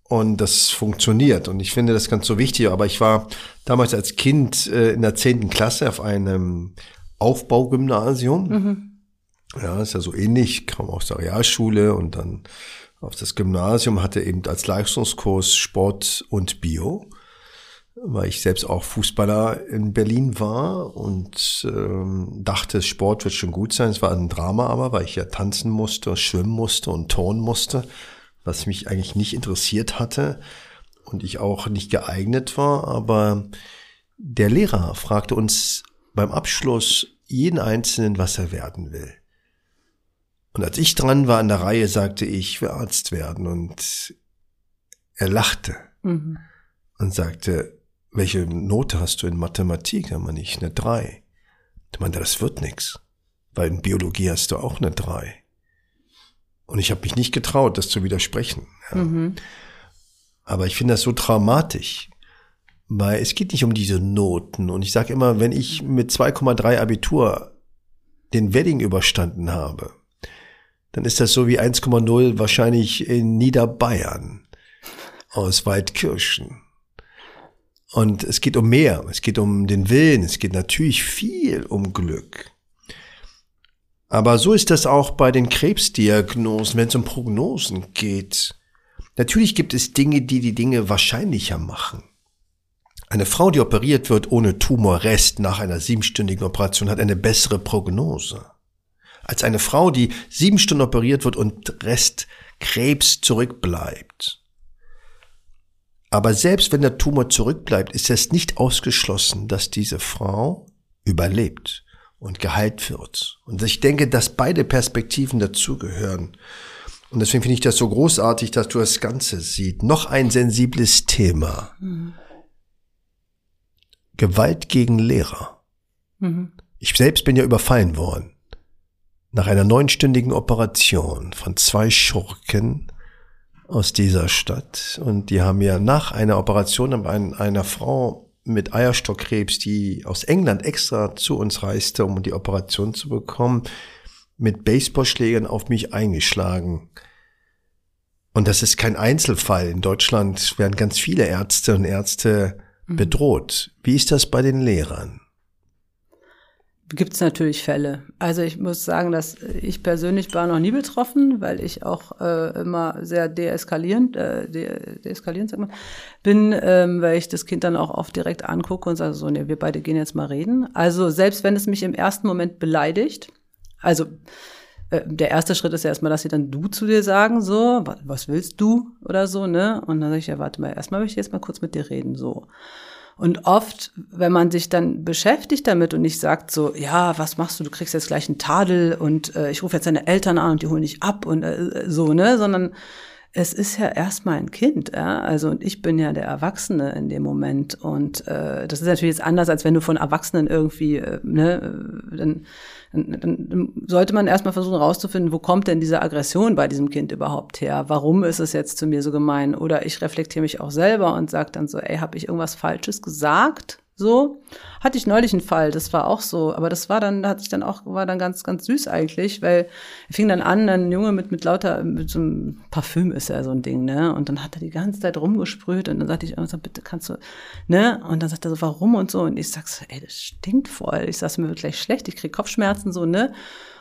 Und das funktioniert. Und ich finde das ganz so wichtig. Aber ich war damals als Kind äh, in der zehnten Klasse auf einem Aufbaugymnasium. Mhm. Ja, ist ja so ähnlich, kam aus der Realschule und dann auf das Gymnasium, hatte eben als Leistungskurs Sport und Bio, weil ich selbst auch Fußballer in Berlin war und ähm, dachte, Sport wird schon gut sein. Es war ein Drama aber, weil ich ja tanzen musste, schwimmen musste und turnen musste, was mich eigentlich nicht interessiert hatte und ich auch nicht geeignet war. Aber der Lehrer fragte uns beim Abschluss jeden Einzelnen, was er werden will. Und als ich dran war an der Reihe, sagte ich, ich will Arzt werden. Und er lachte mhm. und sagte, welche Note hast du in Mathematik? Da meine ich, eine drei. Ich meinte, das wird nix, weil in Biologie hast du auch eine drei. Und ich habe mich nicht getraut, das zu widersprechen. Ja. Mhm. Aber ich finde das so traumatisch, weil es geht nicht um diese Noten. Und ich sage immer, wenn ich mit 2,3 Abitur den Wedding überstanden habe, dann ist das so wie 1,0 wahrscheinlich in Niederbayern aus Waldkirchen. Und es geht um mehr, es geht um den Willen, es geht natürlich viel um Glück. Aber so ist das auch bei den Krebsdiagnosen, wenn es um Prognosen geht. Natürlich gibt es Dinge, die die Dinge wahrscheinlicher machen. Eine Frau, die operiert wird ohne Tumorrest nach einer siebenstündigen Operation, hat eine bessere Prognose als eine Frau, die sieben Stunden operiert wird und Rest Krebs zurückbleibt. Aber selbst wenn der Tumor zurückbleibt, ist es nicht ausgeschlossen, dass diese Frau überlebt und geheilt wird. Und ich denke, dass beide Perspektiven dazugehören. Und deswegen finde ich das so großartig, dass du das Ganze siehst. Noch ein sensibles Thema. Mhm. Gewalt gegen Lehrer. Mhm. Ich selbst bin ja überfallen worden. Nach einer neunstündigen Operation von zwei Schurken aus dieser Stadt. Und die haben ja nach einer Operation einer Frau mit Eierstockkrebs, die aus England extra zu uns reiste, um die Operation zu bekommen, mit Baseballschlägern auf mich eingeschlagen. Und das ist kein Einzelfall. In Deutschland werden ganz viele Ärzte und Ärzte mhm. bedroht. Wie ist das bei den Lehrern? Gibt es natürlich Fälle. Also ich muss sagen, dass ich persönlich war noch nie betroffen, weil ich auch äh, immer sehr deeskalierend, äh, de deeskalierend sag mal, bin, ähm, weil ich das Kind dann auch oft direkt angucke und sage so, nee, wir beide gehen jetzt mal reden. Also selbst wenn es mich im ersten Moment beleidigt, also äh, der erste Schritt ist ja erstmal, dass sie dann du zu dir sagen, so, was willst du oder so, ne? Und dann sage ich, ja, warte mal, erstmal möchte ich jetzt mal kurz mit dir reden, so. Und oft, wenn man sich dann beschäftigt damit und nicht sagt so, ja, was machst du, du kriegst jetzt gleich einen Tadel und äh, ich rufe jetzt deine Eltern an und die holen dich ab und äh, so, ne, sondern es ist ja erstmal ein Kind, ja. Also und ich bin ja der Erwachsene in dem Moment. Und äh, das ist natürlich jetzt anders, als wenn du von Erwachsenen irgendwie, äh, ne, dann, dann, dann sollte man erstmal versuchen rauszufinden, wo kommt denn diese Aggression bei diesem Kind überhaupt her? Warum ist es jetzt zu mir so gemein? Oder ich reflektiere mich auch selber und sage dann so, ey, habe ich irgendwas Falsches gesagt? So hatte ich neulich einen Fall, das war auch so, aber das war dann, da hatte ich dann auch, war dann ganz, ganz süß eigentlich, weil er fing dann an, ein Junge mit, mit lauter, mit so einem Parfüm ist ja so ein Ding, ne? Und dann hat er die ganze Zeit rumgesprüht und dann sagte ich so, bitte kannst du, ne? Und dann sagt er so, warum und so. Und ich sag so, ey, das stinkt voll. Ich sag, mir wird gleich schlecht, ich krieg Kopfschmerzen, so, ne?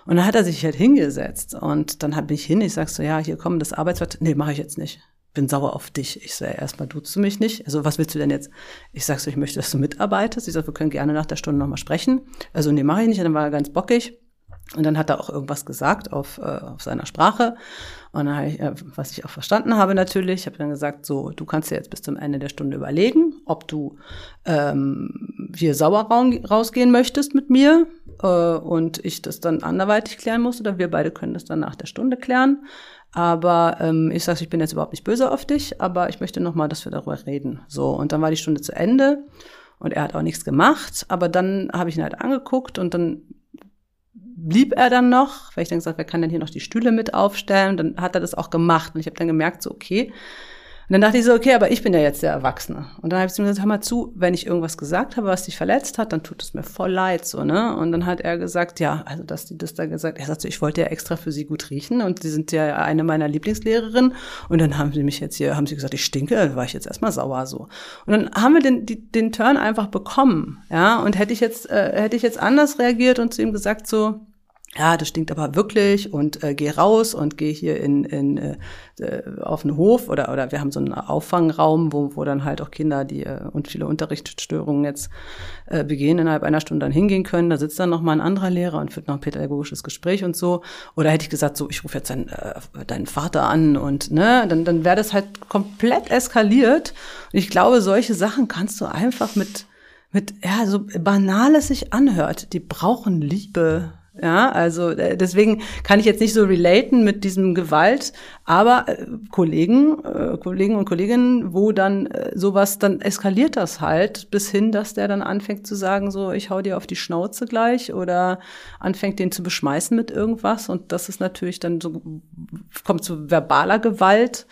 Und dann hat er sich halt hingesetzt und dann hab ich hin, ich sag so, ja, hier komm, das Arbeitswort, nee, mache ich jetzt nicht bin sauer auf dich. Ich sage, erstmal duzt du mich nicht. Also was willst du denn jetzt? Ich sag so, ich möchte, dass du mitarbeitest. Ich sage, wir können gerne nach der Stunde nochmal sprechen. Also nee, mache ich nicht. Und dann war er ganz bockig. Und dann hat er auch irgendwas gesagt auf, äh, auf seiner Sprache. Und dann habe ich, äh, was ich auch verstanden habe natürlich, ich habe dann gesagt, so, du kannst dir jetzt bis zum Ende der Stunde überlegen, ob du ähm, hier sauer rausgehen möchtest mit mir äh, und ich das dann anderweitig klären muss oder wir beide können das dann nach der Stunde klären. Aber ähm, ich sage, ich bin jetzt überhaupt nicht böse auf dich, aber ich möchte noch mal, dass wir darüber reden. So, und dann war die Stunde zu Ende und er hat auch nichts gemacht. Aber dann habe ich ihn halt angeguckt und dann blieb er dann noch, weil ich dann gesagt, wer kann denn hier noch die Stühle mit aufstellen? Und dann hat er das auch gemacht und ich habe dann gemerkt, so okay, und dann dachte ich so, okay, aber ich bin ja jetzt der Erwachsene. Und dann habe ich zu ihm gesagt, hör mal zu, wenn ich irgendwas gesagt habe, was dich verletzt hat, dann tut es mir voll leid, so, ne? Und dann hat er gesagt, ja, also, dass die das da gesagt, er sagt so, ich wollte ja extra für sie gut riechen und sie sind ja eine meiner Lieblingslehrerinnen. Und dann haben sie mich jetzt hier, haben sie gesagt, ich stinke, da war ich jetzt erstmal sauer, so. Und dann haben wir den, die, den Turn einfach bekommen, ja? Und hätte ich jetzt, äh, hätte ich jetzt anders reagiert und zu ihm gesagt, so, ja, das stinkt aber wirklich und äh, geh raus und geh hier in, in äh, äh, auf den Hof oder oder wir haben so einen Auffangraum, wo, wo dann halt auch Kinder, die äh, und viele Unterrichtsstörungen jetzt äh, begehen, innerhalb einer Stunde dann hingehen können. Da sitzt dann noch mal ein anderer Lehrer und führt noch ein pädagogisches Gespräch und so. Oder hätte ich gesagt, so ich rufe jetzt deinen, äh, deinen Vater an und ne, dann dann wäre das halt komplett eskaliert. Und ich glaube, solche Sachen kannst du einfach mit mit ja so banal es sich anhört. Die brauchen Liebe ja, also äh, deswegen kann ich jetzt nicht so relaten mit diesem Gewalt, aber äh, Kollegen, äh, Kollegen und Kolleginnen, wo dann äh, sowas, dann eskaliert das halt bis hin, dass der dann anfängt zu sagen, so ich hau dir auf die Schnauze gleich oder anfängt den zu beschmeißen mit irgendwas. Und das ist natürlich dann so, kommt zu verbaler Gewalt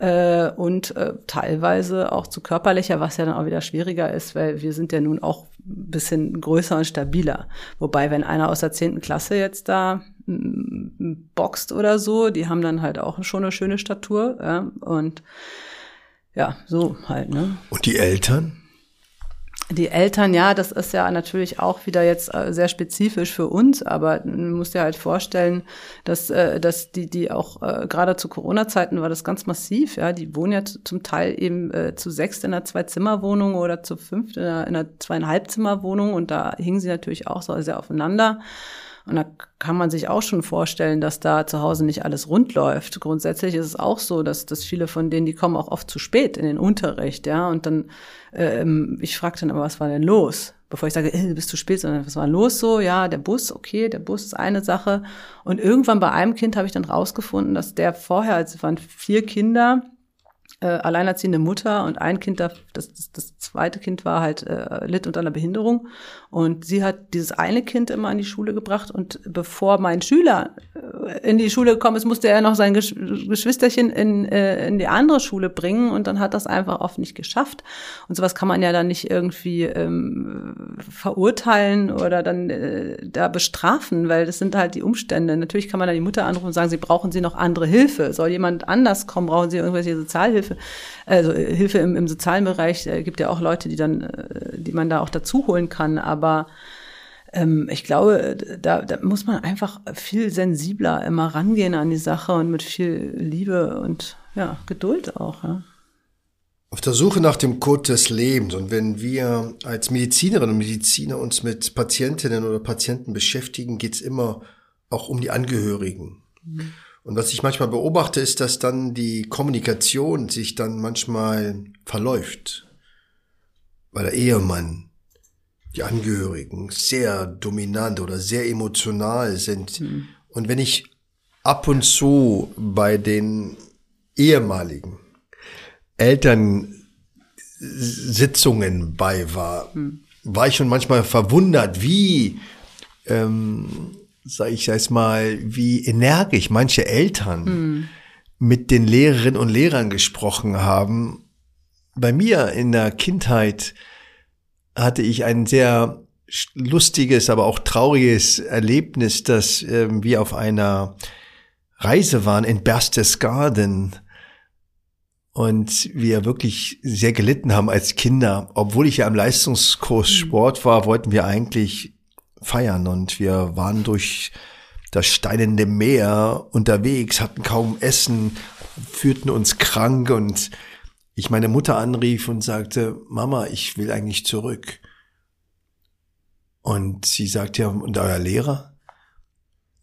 äh, und äh, teilweise auch zu körperlicher, was ja dann auch wieder schwieriger ist, weil wir sind ja nun auch bisschen größer und stabiler. Wobei, wenn einer aus der zehnten Klasse jetzt da mm, boxt oder so, die haben dann halt auch schon eine schöne Statur ja, und ja, so halt, ne? Und die Eltern? Die Eltern, ja, das ist ja natürlich auch wieder jetzt äh, sehr spezifisch für uns, aber man muss ja halt vorstellen, dass, äh, dass die, die auch äh, gerade zu Corona-Zeiten war das ganz massiv, ja, die wohnen ja zum Teil eben zu sechst in einer Zwei-Zimmer-Wohnung oder zu fünft in einer, in einer Zweieinhalb-Zimmer-Wohnung und da hingen sie natürlich auch so sehr aufeinander. Und da kann man sich auch schon vorstellen, dass da zu Hause nicht alles rund läuft. Grundsätzlich ist es auch so, dass, dass viele von denen, die kommen auch oft zu spät in den Unterricht, ja. Und dann, ähm, ich frage dann aber, was war denn los? Bevor ich sage, äh, du bist zu spät, sondern was war los so? Ja, der Bus, okay, der Bus ist eine Sache. Und irgendwann bei einem Kind habe ich dann rausgefunden, dass der vorher, also es waren vier Kinder, äh, alleinerziehende Mutter und ein Kind, das, das, das zweite Kind war halt, äh, litt unter einer Behinderung. Und sie hat dieses eine Kind immer an die Schule gebracht. Und bevor mein Schüler äh, in die Schule gekommen ist, musste er noch sein Gesch Geschwisterchen in, äh, in die andere Schule bringen. Und dann hat das einfach oft nicht geschafft. Und sowas kann man ja dann nicht irgendwie ähm, verurteilen oder dann äh, da bestrafen, weil das sind halt die Umstände. Natürlich kann man dann die Mutter anrufen und sagen, sie brauchen sie noch andere Hilfe. Soll jemand anders kommen? Brauchen sie irgendwelche Sozialhilfe? Also äh, Hilfe im, im sozialen Bereich, äh, gibt ja auch Leute, die dann, äh, die man da auch dazu holen kann, aber ähm, ich glaube, da, da muss man einfach viel sensibler immer rangehen an die Sache und mit viel Liebe und ja, Geduld auch. Ja. Auf der Suche nach dem Code des Lebens und wenn wir als Medizinerinnen und Mediziner uns mit Patientinnen oder Patienten beschäftigen, geht's immer auch um die Angehörigen. Mhm. Und was ich manchmal beobachte, ist, dass dann die Kommunikation sich dann manchmal verläuft, weil der Ehemann, die Angehörigen sehr dominant oder sehr emotional sind. Mhm. Und wenn ich ab und zu bei den ehemaligen Elternsitzungen bei war, mhm. war ich schon manchmal verwundert, wie ähm, sag ich jetzt mal, wie energisch manche Eltern mhm. mit den Lehrerinnen und Lehrern gesprochen haben. Bei mir in der Kindheit hatte ich ein sehr lustiges, aber auch trauriges Erlebnis, dass äh, wir auf einer Reise waren in Berchtesgaden und wir wirklich sehr gelitten haben als Kinder. Obwohl ich ja im Leistungskurs hm. Sport war, wollten wir eigentlich feiern und wir waren durch das steinende Meer unterwegs, hatten kaum Essen, führten uns krank und ich meine Mutter anrief und sagte, Mama, ich will eigentlich zurück. Und sie sagte, ja, und euer Lehrer?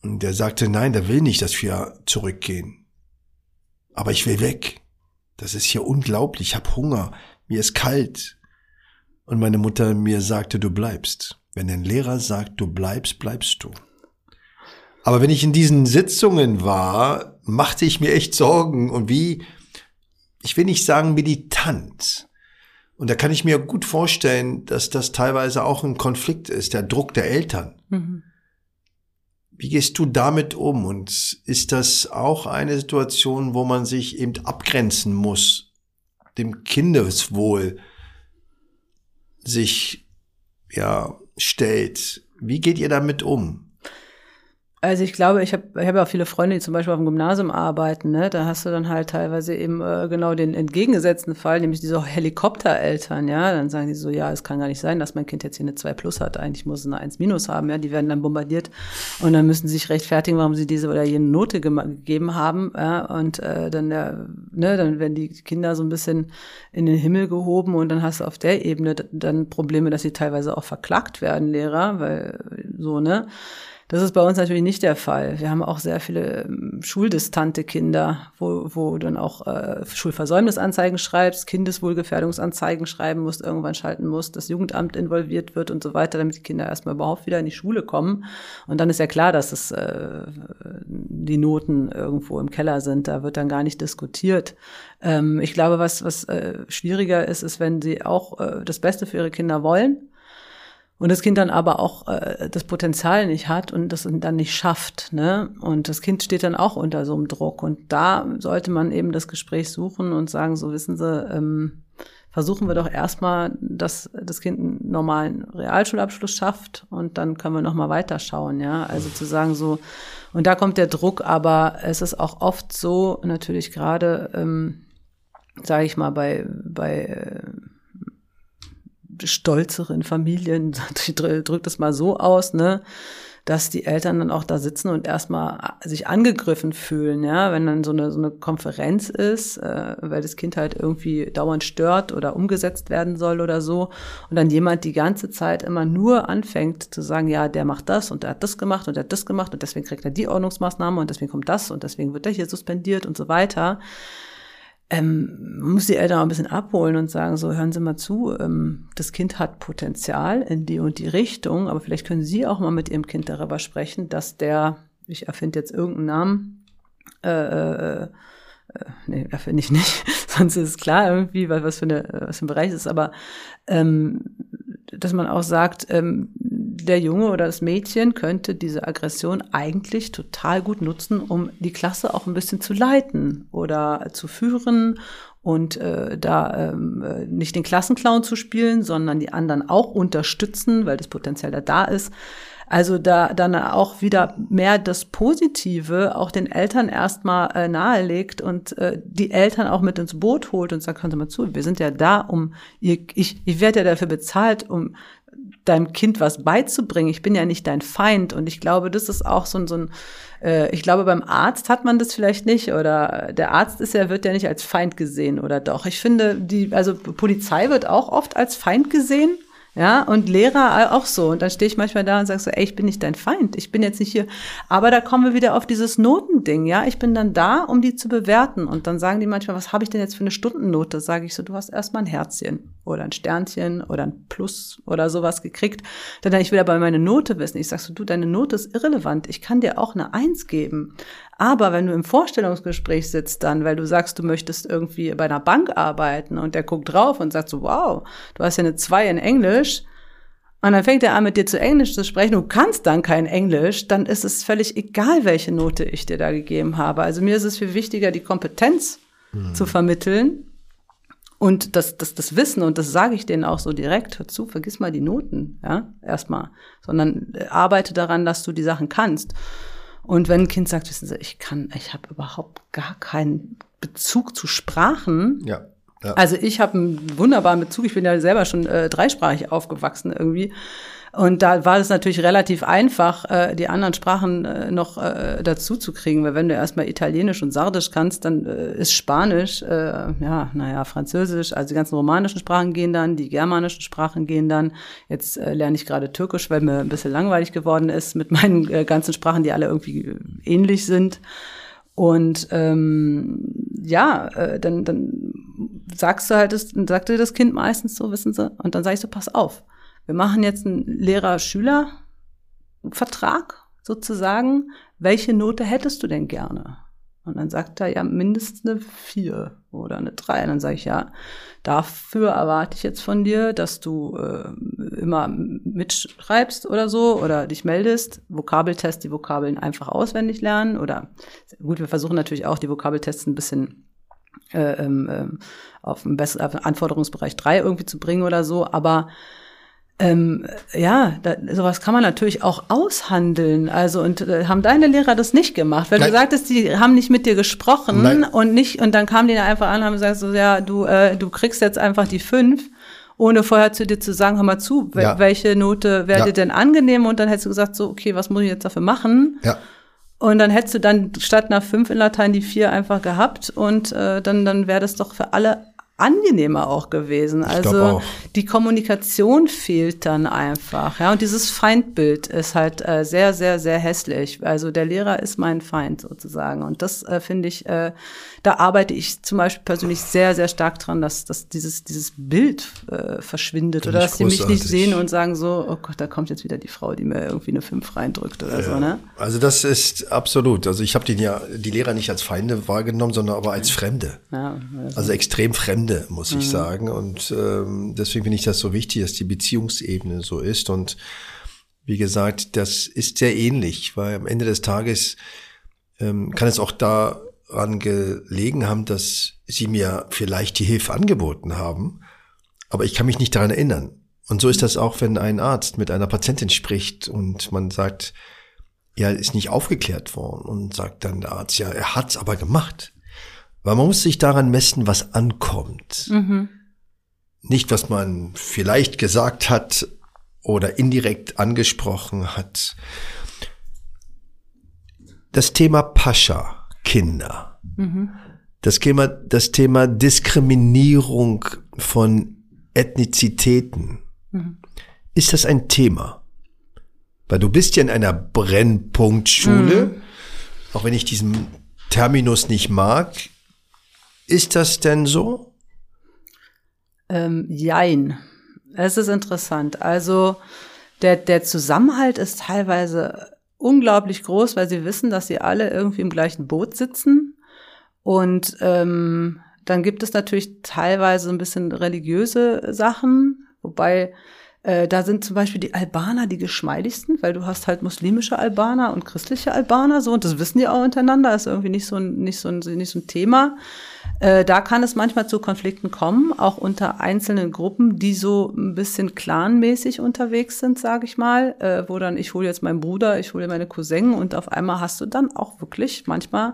Und der sagte, nein, der will nicht, dass wir zurückgehen. Aber ich will weg. Das ist hier unglaublich. Ich habe Hunger. Mir ist kalt. Und meine Mutter mir sagte, du bleibst. Wenn ein Lehrer sagt, du bleibst, bleibst du. Aber wenn ich in diesen Sitzungen war, machte ich mir echt Sorgen und wie, ich will nicht sagen meditant. Und da kann ich mir gut vorstellen, dass das teilweise auch ein Konflikt ist, der Druck der Eltern. Mhm. Wie gehst du damit um? Und ist das auch eine Situation, wo man sich eben abgrenzen muss, dem Kindeswohl sich ja stellt. Wie geht ihr damit um? Also ich glaube, ich habe ich hab ja auch viele Freunde, die zum Beispiel auf dem Gymnasium arbeiten. Ne? Da hast du dann halt teilweise eben äh, genau den entgegengesetzten Fall, nämlich diese Helikoptereltern. Ja, dann sagen die so, ja, es kann gar nicht sein, dass mein Kind jetzt hier eine 2 Plus hat. Eigentlich muss es eine 1 Minus haben. Ja, die werden dann bombardiert und dann müssen sie sich rechtfertigen, warum sie diese oder jene Note gegeben haben. Ja? Und äh, dann, ja, ne, dann werden die Kinder so ein bisschen in den Himmel gehoben und dann hast du auf der Ebene dann Probleme, dass sie teilweise auch verklagt werden, Lehrer, weil so ne. Das ist bei uns natürlich nicht der Fall. Wir haben auch sehr viele ähm, schuldistante Kinder, wo, wo du dann auch äh, Schulversäumnisanzeigen schreibst, Kindeswohlgefährdungsanzeigen schreiben musst, irgendwann schalten musst, das Jugendamt involviert wird und so weiter, damit die Kinder erstmal überhaupt wieder in die Schule kommen. Und dann ist ja klar, dass es äh, die Noten irgendwo im Keller sind. Da wird dann gar nicht diskutiert. Ähm, ich glaube, was, was äh, schwieriger ist, ist, wenn sie auch äh, das Beste für ihre Kinder wollen und das Kind dann aber auch äh, das Potenzial nicht hat und das dann nicht schafft. Ne? Und das Kind steht dann auch unter so einem Druck. Und da sollte man eben das Gespräch suchen und sagen, so wissen Sie, ähm, versuchen wir doch erstmal, dass das Kind einen normalen Realschulabschluss schafft und dann können wir nochmal weiterschauen, ja. Also zu sagen so, und da kommt der Druck, aber es ist auch oft so, natürlich gerade, ähm, sage ich mal, bei, bei äh, stolzeren Familien, (laughs) ich drücke das mal so aus, ne, dass die Eltern dann auch da sitzen und erstmal sich angegriffen fühlen, ja, wenn dann so eine, so eine Konferenz ist, äh, weil das Kind halt irgendwie dauernd stört oder umgesetzt werden soll oder so. Und dann jemand die ganze Zeit immer nur anfängt zu sagen, ja, der macht das und der hat das gemacht und der hat das gemacht und deswegen kriegt er die Ordnungsmaßnahme und deswegen kommt das und deswegen wird er hier suspendiert und so weiter ähm, man muss die Eltern auch ein bisschen abholen und sagen, so hören Sie mal zu, ähm, das Kind hat Potenzial in die und die Richtung, aber vielleicht können Sie auch mal mit Ihrem Kind darüber sprechen, dass der, ich erfinde jetzt irgendeinen Namen, äh, äh, äh, nee, finde ich nicht. (laughs) Sonst ist es klar irgendwie, was für, eine, was für ein Bereich ist. Aber ähm, dass man auch sagt, ähm, der Junge oder das Mädchen könnte diese Aggression eigentlich total gut nutzen, um die Klasse auch ein bisschen zu leiten oder zu führen und äh, da ähm, äh, nicht den Klassenclown zu spielen, sondern die anderen auch unterstützen, weil das Potenzial da da ist. Also da dann auch wieder mehr das Positive auch den Eltern erstmal äh, nahelegt und äh, die Eltern auch mit ins Boot holt und sagt, kommt mal zu, wir sind ja da, um ihr, ich, ich werde ja dafür bezahlt, um deinem Kind was beizubringen. Ich bin ja nicht dein Feind. Und ich glaube, das ist auch so ein, so ein äh, ich glaube, beim Arzt hat man das vielleicht nicht. Oder der Arzt ist ja, wird ja nicht als Feind gesehen, oder doch. Ich finde, die, also Polizei wird auch oft als Feind gesehen. Ja, und Lehrer auch so. Und dann stehe ich manchmal da und sage so, ey, ich bin nicht dein Feind, ich bin jetzt nicht hier. Aber da kommen wir wieder auf dieses Notending, ja. Ich bin dann da, um die zu bewerten. Und dann sagen die manchmal, was habe ich denn jetzt für eine Stundennote? Sage ich so, du hast erstmal ein Herzchen oder ein Sternchen oder ein Plus oder sowas gekriegt. Dann ich will aber meine Note wissen. Ich sag so, du, deine Note ist irrelevant. Ich kann dir auch eine Eins geben. Aber wenn du im Vorstellungsgespräch sitzt dann, weil du sagst, du möchtest irgendwie bei einer Bank arbeiten und der guckt drauf und sagt so, wow, du hast ja eine Zwei in Englisch. Und dann fängt er an, mit dir zu Englisch zu sprechen. Du kannst dann kein Englisch, dann ist es völlig egal, welche Note ich dir da gegeben habe. Also mir ist es viel wichtiger, die Kompetenz mhm. zu vermitteln und das, das, das Wissen, und das sage ich denen auch so direkt, hör zu, vergiss mal die Noten, ja, erstmal, sondern äh, arbeite daran, dass du die Sachen kannst. Und wenn ein Kind sagt, wissen Sie, ich kann, ich habe überhaupt gar keinen Bezug zu Sprachen. Ja. ja. Also ich habe einen wunderbaren Bezug. Ich bin ja selber schon äh, dreisprachig aufgewachsen irgendwie. Und da war es natürlich relativ einfach, äh, die anderen Sprachen äh, noch äh, dazu zu kriegen, weil wenn du erstmal Italienisch und Sardisch kannst, dann äh, ist Spanisch, äh, ja, naja, Französisch, also die ganzen romanischen Sprachen gehen dann, die germanischen Sprachen gehen dann. Jetzt äh, lerne ich gerade Türkisch, weil mir ein bisschen langweilig geworden ist mit meinen äh, ganzen Sprachen, die alle irgendwie äh, ähnlich sind. Und ähm, ja, äh, dann, dann sagst du halt, das, sagt dir das Kind meistens so, wissen Sie, und dann sag ich so, pass auf wir machen jetzt einen Lehrer-Schüler-Vertrag sozusagen. Welche Note hättest du denn gerne? Und dann sagt er ja mindestens eine vier oder eine drei. Und dann sage ich ja, dafür erwarte ich jetzt von dir, dass du äh, immer mitschreibst oder so oder dich meldest. Vokabeltest, die Vokabeln einfach auswendig lernen oder gut, wir versuchen natürlich auch die Vokabeltests ein bisschen äh, ähm, äh, auf einen besseren Anforderungsbereich drei irgendwie zu bringen oder so, aber ähm, ja, da, sowas kann man natürlich auch aushandeln. Also und äh, haben deine Lehrer das nicht gemacht, weil Nein. du sagtest, die haben nicht mit dir gesprochen Nein. und nicht und dann kamen die einfach an und haben gesagt so ja, du äh, du kriegst jetzt einfach die fünf ohne vorher zu dir zu sagen, hör mal zu, ja. welche Note wäre ja. dir denn angenehm? Und dann hättest du gesagt, so, okay, was muss ich jetzt dafür machen? Ja. Und dann hättest du dann statt einer fünf in Latein die vier einfach gehabt und äh, dann, dann wäre das doch für alle angenehmer auch gewesen. Also die Kommunikation fehlt dann einfach, ja. Und dieses Feindbild ist halt äh, sehr, sehr, sehr hässlich. Also der Lehrer ist mein Feind sozusagen. Und das äh, finde ich, äh, da arbeite ich zum Beispiel persönlich sehr, sehr stark dran, dass, dass dieses, dieses Bild äh, verschwindet oder dass sie mich nicht sehen und sagen so, oh Gott, da kommt jetzt wieder die Frau, die mir irgendwie eine Fünf reindrückt oder ja. so, ne? Also das ist absolut. Also ich habe die ja die Lehrer nicht als Feinde wahrgenommen, sondern aber als Fremde. Ja, also, also extrem Fremde Ende, muss ich mhm. sagen. Und ähm, deswegen finde ich das so wichtig, dass die Beziehungsebene so ist. Und wie gesagt, das ist sehr ähnlich, weil am Ende des Tages ähm, kann es auch daran gelegen haben, dass sie mir vielleicht die Hilfe angeboten haben, aber ich kann mich nicht daran erinnern. Und so ist das auch, wenn ein Arzt mit einer Patientin spricht und man sagt, ja, ist nicht aufgeklärt worden und sagt dann der Arzt, ja, er hat's aber gemacht. Weil man muss sich daran messen, was ankommt. Mhm. Nicht, was man vielleicht gesagt hat oder indirekt angesprochen hat. Das Thema Pascha, Kinder. Mhm. Das Thema, das Thema Diskriminierung von Ethnizitäten. Mhm. Ist das ein Thema? Weil du bist ja in einer Brennpunktschule, mhm. auch wenn ich diesen Terminus nicht mag, ist das denn so? Ähm, jein. Es ist interessant. Also der, der Zusammenhalt ist teilweise unglaublich groß, weil sie wissen, dass sie alle irgendwie im gleichen Boot sitzen. Und ähm, dann gibt es natürlich teilweise ein bisschen religiöse Sachen, wobei äh, da sind zum Beispiel die Albaner die geschmeidigsten, weil du hast halt muslimische Albaner und christliche Albaner, so, und das wissen die auch untereinander, ist irgendwie nicht so ein, nicht so ein, nicht so ein Thema. Äh, da kann es manchmal zu Konflikten kommen, auch unter einzelnen Gruppen, die so ein bisschen clanmäßig unterwegs sind, sage ich mal, äh, wo dann ich hole jetzt meinen Bruder, ich hole meine Cousin und auf einmal hast du dann auch wirklich manchmal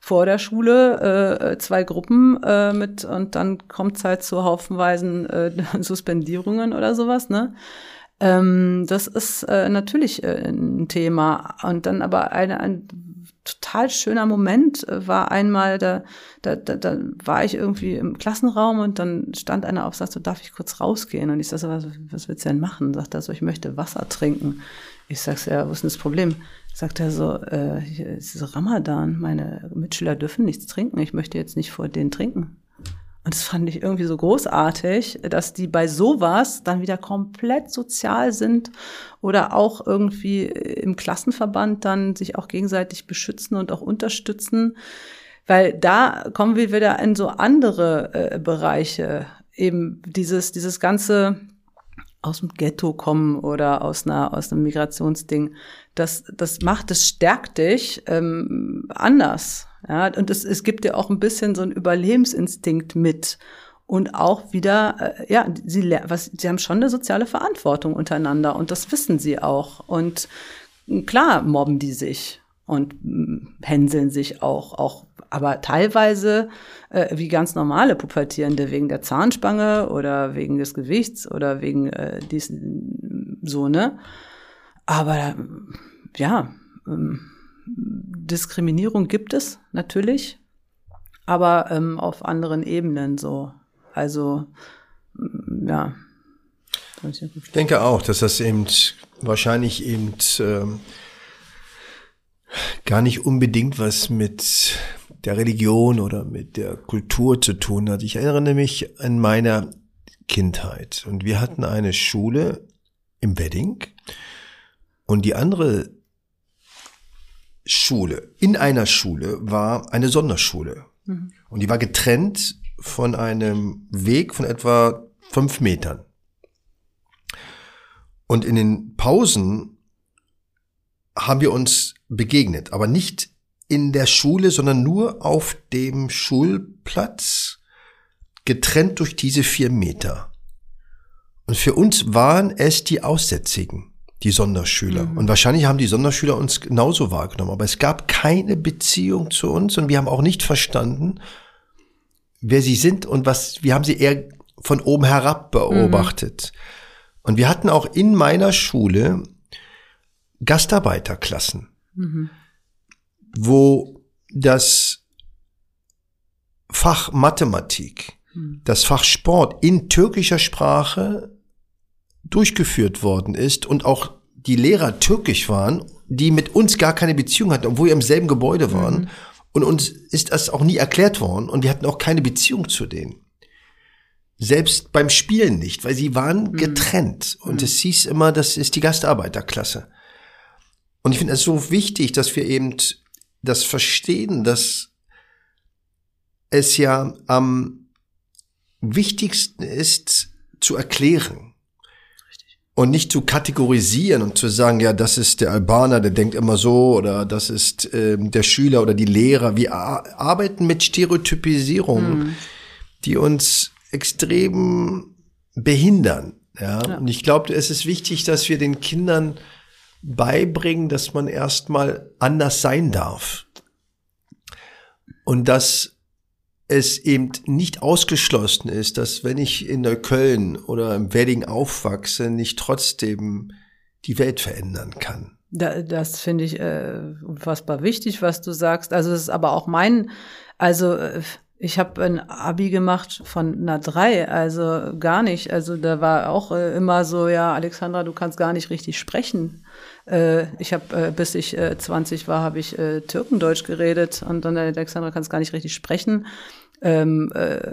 vor der Schule äh, zwei Gruppen äh, mit und dann kommt es halt zu haufenweisen äh, (laughs) Suspendierungen oder sowas, ne? Ähm, das ist äh, natürlich äh, ein Thema. Und dann aber eine, ein total schöner Moment äh, war einmal, da, da, da, da war ich irgendwie im Klassenraum und dann stand einer auf, sagte, darf ich kurz rausgehen? Und ich sagte, was, was willst du denn machen? Sagt er so, ich möchte Wasser trinken. Ich sag's ja, wo ist denn das Problem? sagt er so, äh, hier ist Ramadan, meine Mitschüler dürfen nichts trinken, ich möchte jetzt nicht vor denen trinken. Und das fand ich irgendwie so großartig, dass die bei sowas dann wieder komplett sozial sind oder auch irgendwie im Klassenverband dann sich auch gegenseitig beschützen und auch unterstützen. Weil da kommen wir wieder in so andere äh, Bereiche. Eben dieses, dieses ganze aus dem Ghetto kommen oder aus einer aus einem Migrationsding, das das macht, das stärkt dich ähm, anders. Ja, und es, es gibt dir auch ein bisschen so einen Überlebensinstinkt mit und auch wieder, äh, ja, sie was, sie haben schon eine soziale Verantwortung untereinander und das wissen sie auch und klar mobben die sich und mm, hänseln sich auch, auch aber teilweise äh, wie ganz normale Pubertierende wegen der Zahnspange oder wegen des Gewichts oder wegen äh, diesen so, ne? Aber ja, ähm, Diskriminierung gibt es natürlich, aber ähm, auf anderen Ebenen so. Also mm, ja. Ich denke auch, dass das eben wahrscheinlich eben ähm, gar nicht unbedingt was mit der Religion oder mit der Kultur zu tun hat. Ich erinnere mich an meine Kindheit und wir hatten eine Schule im Wedding und die andere Schule, in einer Schule war eine Sonderschule mhm. und die war getrennt von einem Weg von etwa fünf Metern. Und in den Pausen haben wir uns begegnet, aber nicht in der Schule, sondern nur auf dem Schulplatz, getrennt durch diese vier Meter. Und für uns waren es die Aussätzigen, die Sonderschüler. Mhm. Und wahrscheinlich haben die Sonderschüler uns genauso wahrgenommen. Aber es gab keine Beziehung zu uns und wir haben auch nicht verstanden, wer sie sind und was, wir haben sie eher von oben herab beobachtet. Mhm. Und wir hatten auch in meiner Schule Gastarbeiterklassen. Mhm wo das Fach Mathematik, hm. das Fach Sport in türkischer Sprache durchgeführt worden ist und auch die Lehrer türkisch waren, die mit uns gar keine Beziehung hatten, obwohl wir im selben Gebäude waren. Mhm. Und uns ist das auch nie erklärt worden und wir hatten auch keine Beziehung zu denen. Selbst beim Spielen nicht, weil sie waren mhm. getrennt. Und mhm. es hieß immer, das ist die Gastarbeiterklasse. Und ich finde es so wichtig, dass wir eben das Verstehen, dass es ja am wichtigsten ist, zu erklären. Und nicht zu kategorisieren und zu sagen, ja, das ist der Albaner, der denkt immer so, oder das ist ähm, der Schüler oder die Lehrer. Wir arbeiten mit Stereotypisierung, mhm. die uns extrem behindern. Ja? ja. Und ich glaube, es ist wichtig, dass wir den Kindern beibringen, dass man erstmal anders sein darf. Und dass es eben nicht ausgeschlossen ist, dass wenn ich in Neukölln oder im Wedding aufwachse, nicht trotzdem die Welt verändern kann. Da, das finde ich äh, unfassbar wichtig, was du sagst. Also es ist aber auch mein, also äh, ich habe ein Abi gemacht von einer drei, also gar nicht. Also da war auch äh, immer so, ja, Alexandra, du kannst gar nicht richtig sprechen. Äh, ich habe, äh, bis ich äh, 20 war, habe ich Türkendeutsch geredet und dann Alexandra kannst gar nicht richtig sprechen. Ähm, äh,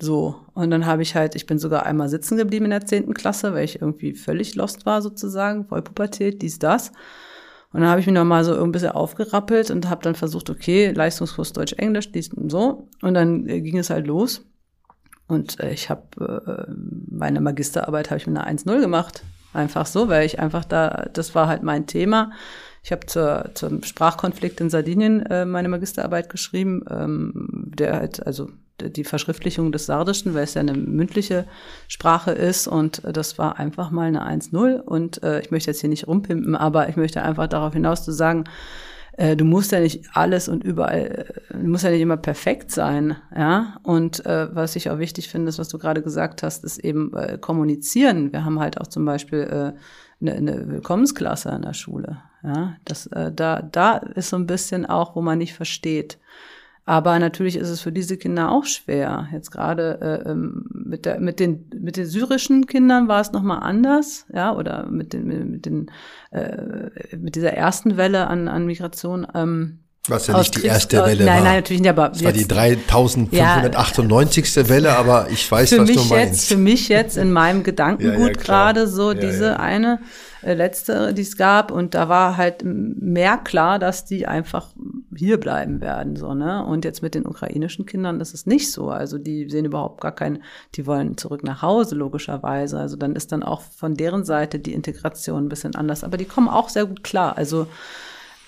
so. Und dann habe ich halt, ich bin sogar einmal sitzen geblieben in der zehnten Klasse, weil ich irgendwie völlig lost war sozusagen, Vollpubertät, dies, das. Und dann habe ich mich noch mal so ein bisschen aufgerappelt und habe dann versucht, okay, Leistungskurs Deutsch, Englisch, dies und so. Und dann äh, ging es halt los. Und äh, ich habe äh, meine Magisterarbeit habe ich mit einer 1-0 gemacht. Einfach so, weil ich einfach da, das war halt mein Thema. Ich habe zur, zum Sprachkonflikt in Sardinien äh, meine Magisterarbeit geschrieben, ähm, der halt, also die Verschriftlichung des Sardischen, weil es ja eine mündliche Sprache ist und das war einfach mal eine 1-0 und äh, ich möchte jetzt hier nicht rumpimpen, aber ich möchte einfach darauf hinaus zu sagen, äh, du musst ja nicht alles und überall, äh, du musst ja nicht immer perfekt sein, ja. Und äh, was ich auch wichtig finde, ist, was du gerade gesagt hast, ist eben äh, kommunizieren. Wir haben halt auch zum Beispiel äh, eine, eine Willkommensklasse an der Schule, ja. Das, äh, da, da ist so ein bisschen auch, wo man nicht versteht. Aber natürlich ist es für diese Kinder auch schwer. Jetzt gerade äh, ähm, mit, der, mit, den, mit den syrischen Kindern war es nochmal anders, ja, oder mit, den, mit, den, äh, mit dieser ersten Welle an, an Migration. Ähm, was ja nicht die erste Welle nein, war. Nein, natürlich nicht, aber das war die 3598. Ja, Welle, aber ich weiß, was du meinst. Jetzt, für mich jetzt in meinem Gedankengut ja, ja, gerade so diese eine äh, letzte, die es gab. Und da war halt mehr klar, dass die einfach hier bleiben werden, so, ne? Und jetzt mit den ukrainischen Kindern ist es nicht so. Also die sehen überhaupt gar kein, die wollen zurück nach Hause, logischerweise. Also dann ist dann auch von deren Seite die Integration ein bisschen anders. Aber die kommen auch sehr gut klar. Also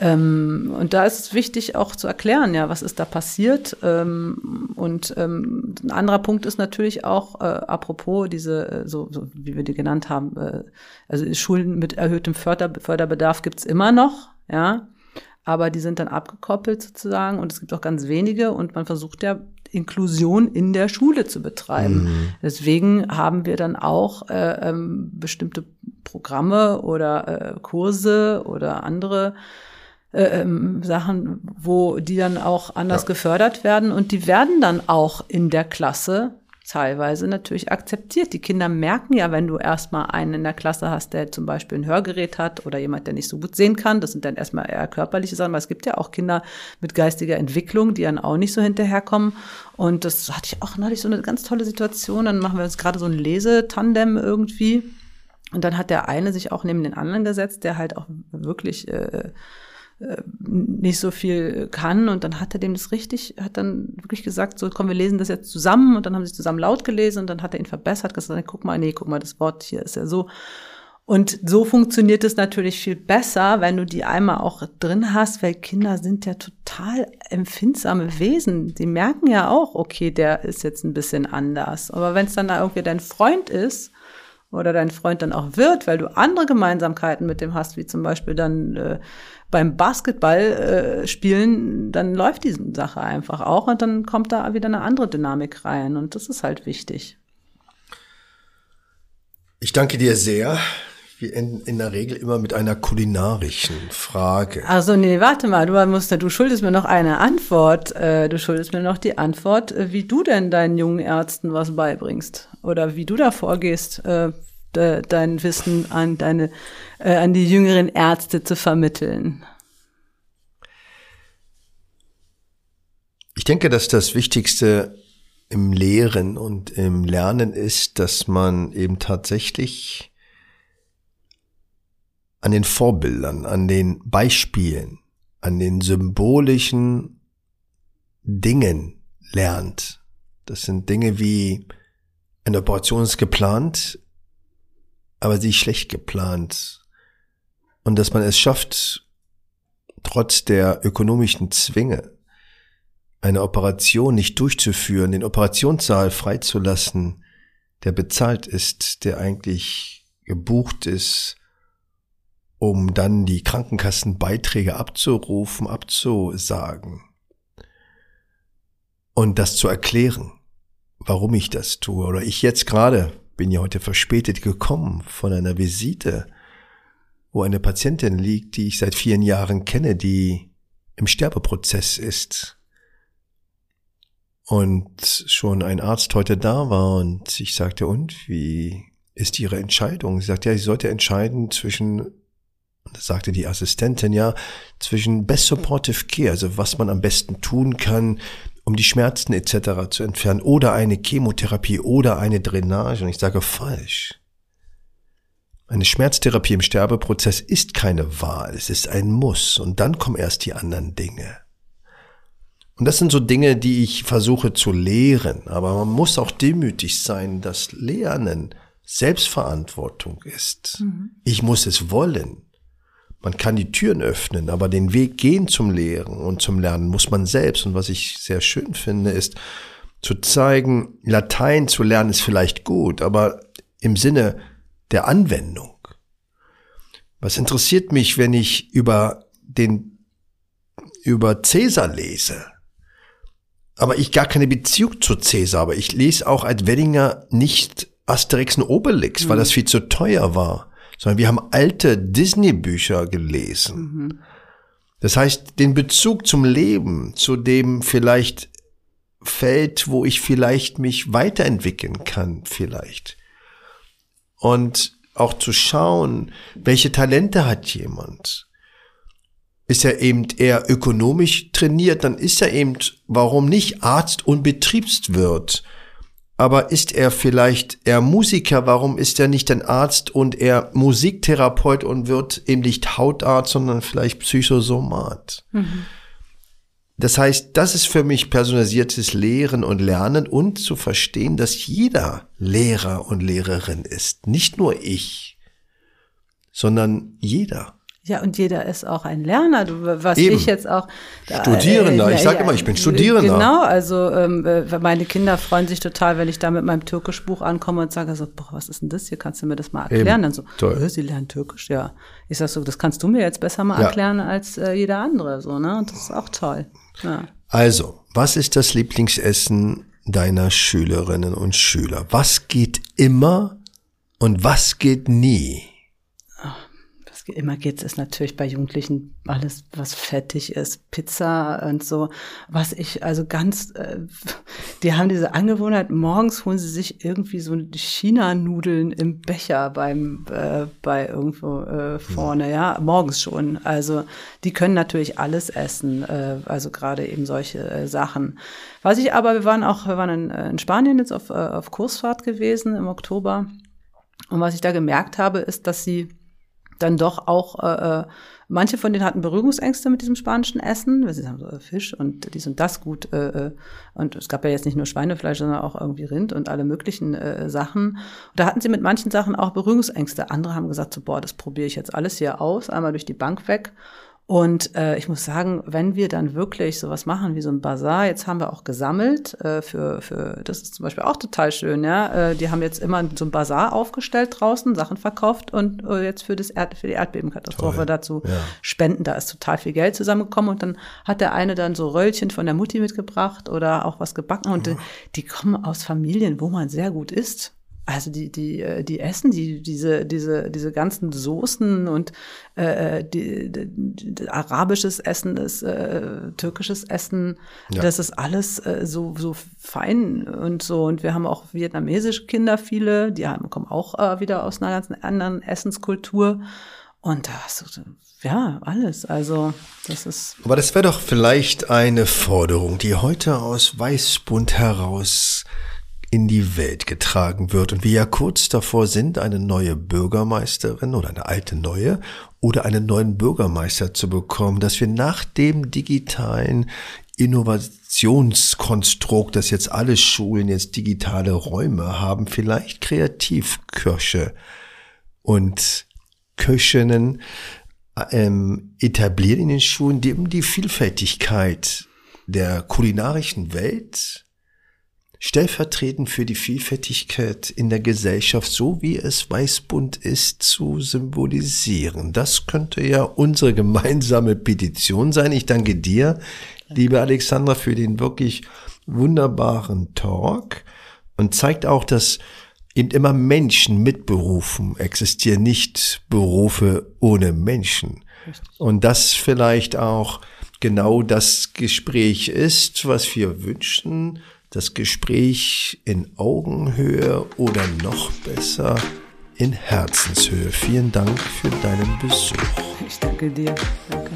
ähm, und da ist es wichtig auch zu erklären, ja, was ist da passiert. Ähm, und ähm, ein anderer Punkt ist natürlich auch, äh, apropos diese, äh, so, so wie wir die genannt haben, äh, also Schulen mit erhöhtem Förder Förderbedarf gibt's immer noch, ja, aber die sind dann abgekoppelt sozusagen und es gibt auch ganz wenige und man versucht ja Inklusion in der Schule zu betreiben. Mhm. Deswegen haben wir dann auch äh, ähm, bestimmte Programme oder äh, Kurse oder andere ähm, Sachen, wo die dann auch anders ja. gefördert werden und die werden dann auch in der Klasse teilweise natürlich akzeptiert. Die Kinder merken ja, wenn du erstmal einen in der Klasse hast, der zum Beispiel ein Hörgerät hat oder jemand, der nicht so gut sehen kann. Das sind dann erstmal eher körperliche Sachen, aber es gibt ja auch Kinder mit geistiger Entwicklung, die dann auch nicht so hinterherkommen. Und das hatte ich auch neulich so eine ganz tolle Situation. Dann machen wir uns gerade so ein Lesetandem irgendwie. Und dann hat der eine sich auch neben den anderen gesetzt, der halt auch wirklich äh, äh, nicht so viel kann und dann hat er dem das richtig, hat dann wirklich gesagt, so komm, wir lesen das jetzt zusammen und dann haben sie zusammen laut gelesen und dann hat er ihn verbessert, gesagt, guck mal, nee, guck mal, das Wort hier ist ja so. Und so funktioniert es natürlich viel besser, wenn du die einmal auch drin hast, weil Kinder sind ja total empfindsame Wesen. Die merken ja auch, okay, der ist jetzt ein bisschen anders. Aber wenn es dann da irgendwie dein Freund ist, oder dein Freund dann auch wird, weil du andere Gemeinsamkeiten mit dem hast, wie zum Beispiel dann äh, beim Basketball äh, spielen, dann läuft diese Sache einfach auch und dann kommt da wieder eine andere Dynamik rein und das ist halt wichtig. Ich danke dir sehr. Wir enden in der Regel immer mit einer kulinarischen Frage. Also nee, warte mal, du musst, du schuldest mir noch eine Antwort. Äh, du schuldest mir noch die Antwort, äh, wie du denn deinen jungen Ärzten was beibringst oder wie du da vorgehst, äh, dein Wissen an deine äh, an die jüngeren Ärzte zu vermitteln? Ich denke, dass das Wichtigste im Lehren und im Lernen ist, dass man eben tatsächlich an den Vorbildern, an den Beispielen, an den symbolischen Dingen lernt. Das sind Dinge wie eine Operation ist geplant, aber sie ist schlecht geplant und dass man es schafft, trotz der ökonomischen Zwänge eine Operation nicht durchzuführen, den Operationssaal freizulassen, der bezahlt ist, der eigentlich gebucht ist, um dann die Krankenkassenbeiträge abzurufen, abzusagen und das zu erklären, warum ich das tue. Oder ich jetzt gerade bin ja heute verspätet gekommen von einer Visite wo eine Patientin liegt, die ich seit vielen Jahren kenne, die im Sterbeprozess ist. Und schon ein Arzt heute da war und ich sagte, und wie ist Ihre Entscheidung? Sie sagte, ja, sie sollte entscheiden zwischen, das sagte die Assistentin, ja, zwischen Best Supportive Care, also was man am besten tun kann, um die Schmerzen etc. zu entfernen, oder eine Chemotherapie oder eine Drainage. Und ich sage, falsch. Eine Schmerztherapie im Sterbeprozess ist keine Wahl, es ist ein Muss und dann kommen erst die anderen Dinge. Und das sind so Dinge, die ich versuche zu lehren, aber man muss auch demütig sein, dass Lernen Selbstverantwortung ist. Mhm. Ich muss es wollen. Man kann die Türen öffnen, aber den Weg gehen zum Lehren und zum Lernen muss man selbst. Und was ich sehr schön finde, ist zu zeigen, Latein zu lernen ist vielleicht gut, aber im Sinne der Anwendung. Was interessiert mich, wenn ich über den, über Cäsar lese? Aber ich gar keine Beziehung zu Cäsar, aber ich lese auch als Weddinger nicht Asterix und Obelix, mhm. weil das viel zu teuer war sondern wir haben alte Disney-Bücher gelesen. Mhm. Das heißt, den Bezug zum Leben, zu dem vielleicht Feld, wo ich vielleicht mich weiterentwickeln kann, vielleicht. Und auch zu schauen, welche Talente hat jemand. Ist er eben eher ökonomisch trainiert, dann ist er eben, warum nicht Arzt und Betriebswirt aber ist er vielleicht eher Musiker? Warum ist er nicht ein Arzt und er Musiktherapeut und wird eben nicht Hautarzt, sondern vielleicht Psychosomat? Mhm. Das heißt, das ist für mich personalisiertes Lehren und Lernen und zu verstehen, dass jeder Lehrer und Lehrerin ist. Nicht nur ich, sondern jeder. Ja, und jeder ist auch ein Lerner, was Eben. ich jetzt auch. Studierender, äh, ich sage ja, immer, ich bin Studierender. Genau, also ähm, äh, meine Kinder freuen sich total, wenn ich da mit meinem Türkischbuch ankomme und sage so, boah, was ist denn das hier? Kannst du mir das mal erklären? Eben. Dann so, Toll. Sie lernen Türkisch, ja. Ich sag so, das kannst du mir jetzt besser mal ja. erklären als äh, jeder andere, so, ne? Und das ist auch toll. Ja. Also, was ist das Lieblingsessen deiner Schülerinnen und Schüler? Was geht immer und was geht nie? Immer geht es natürlich bei Jugendlichen alles, was fettig ist, Pizza und so. Was ich also ganz, äh, die haben diese Angewohnheit, morgens holen sie sich irgendwie so China-Nudeln im Becher beim, äh, bei irgendwo äh, vorne, ja, morgens schon. Also die können natürlich alles essen, äh, also gerade eben solche äh, Sachen. Was ich aber, wir waren auch, wir waren in, in Spanien jetzt auf, äh, auf Kursfahrt gewesen im Oktober. Und was ich da gemerkt habe, ist, dass sie dann doch auch, äh, äh, manche von denen hatten Berührungsängste mit diesem spanischen Essen, weil sie sagen so äh, Fisch und dies und das gut. Äh, äh, und es gab ja jetzt nicht nur Schweinefleisch, sondern auch irgendwie Rind und alle möglichen äh, Sachen. Und da hatten sie mit manchen Sachen auch Berührungsängste. Andere haben gesagt, so, boah, das probiere ich jetzt alles hier aus, einmal durch die Bank weg. Und äh, ich muss sagen, wenn wir dann wirklich sowas machen wie so ein Bazar, jetzt haben wir auch gesammelt äh, für, für, das ist zum Beispiel auch total schön, ja. Äh, die haben jetzt immer so ein Bazar aufgestellt draußen, Sachen verkauft und äh, jetzt für das Erd, für die Erdbebenkatastrophe Toll. dazu ja. spenden. Da ist total viel Geld zusammengekommen und dann hat der eine dann so Röllchen von der Mutti mitgebracht oder auch was gebacken und mhm. die kommen aus Familien, wo man sehr gut isst. Also die, die, äh, die essen die, diese, diese, diese ganzen Soßen und äh, äh, die, die, die, arabisches Essen, das äh, türkisches Essen, ja. das ist alles äh, so, so fein und so. Und wir haben auch vietnamesische Kinder, viele, die haben, kommen auch äh, wieder aus einer ganz anderen Essenskultur. Und da hast du, ja, alles. Also, das ist. Aber das wäre doch vielleicht eine Forderung, die heute aus Weißbund heraus in die Welt getragen wird und wir ja kurz davor sind, eine neue Bürgermeisterin oder eine alte neue oder einen neuen Bürgermeister zu bekommen, dass wir nach dem digitalen Innovationskonstrukt, dass jetzt alle Schulen jetzt digitale Räume haben, vielleicht Kreativköche und Köchinnen ähm, etablieren in den Schulen, die eben die Vielfältigkeit der kulinarischen Welt stellvertretend für die Vielfältigkeit in der Gesellschaft, so wie es Weißbund ist, zu symbolisieren. Das könnte ja unsere gemeinsame Petition sein. Ich danke dir, liebe Alexandra, für den wirklich wunderbaren Talk und zeigt auch, dass eben immer Menschen mit Berufen existieren, nicht Berufe ohne Menschen. Und das vielleicht auch genau das Gespräch ist, was wir wünschen, das Gespräch in Augenhöhe oder noch besser in Herzenshöhe. Vielen Dank für deinen Besuch. Ich danke dir. Danke.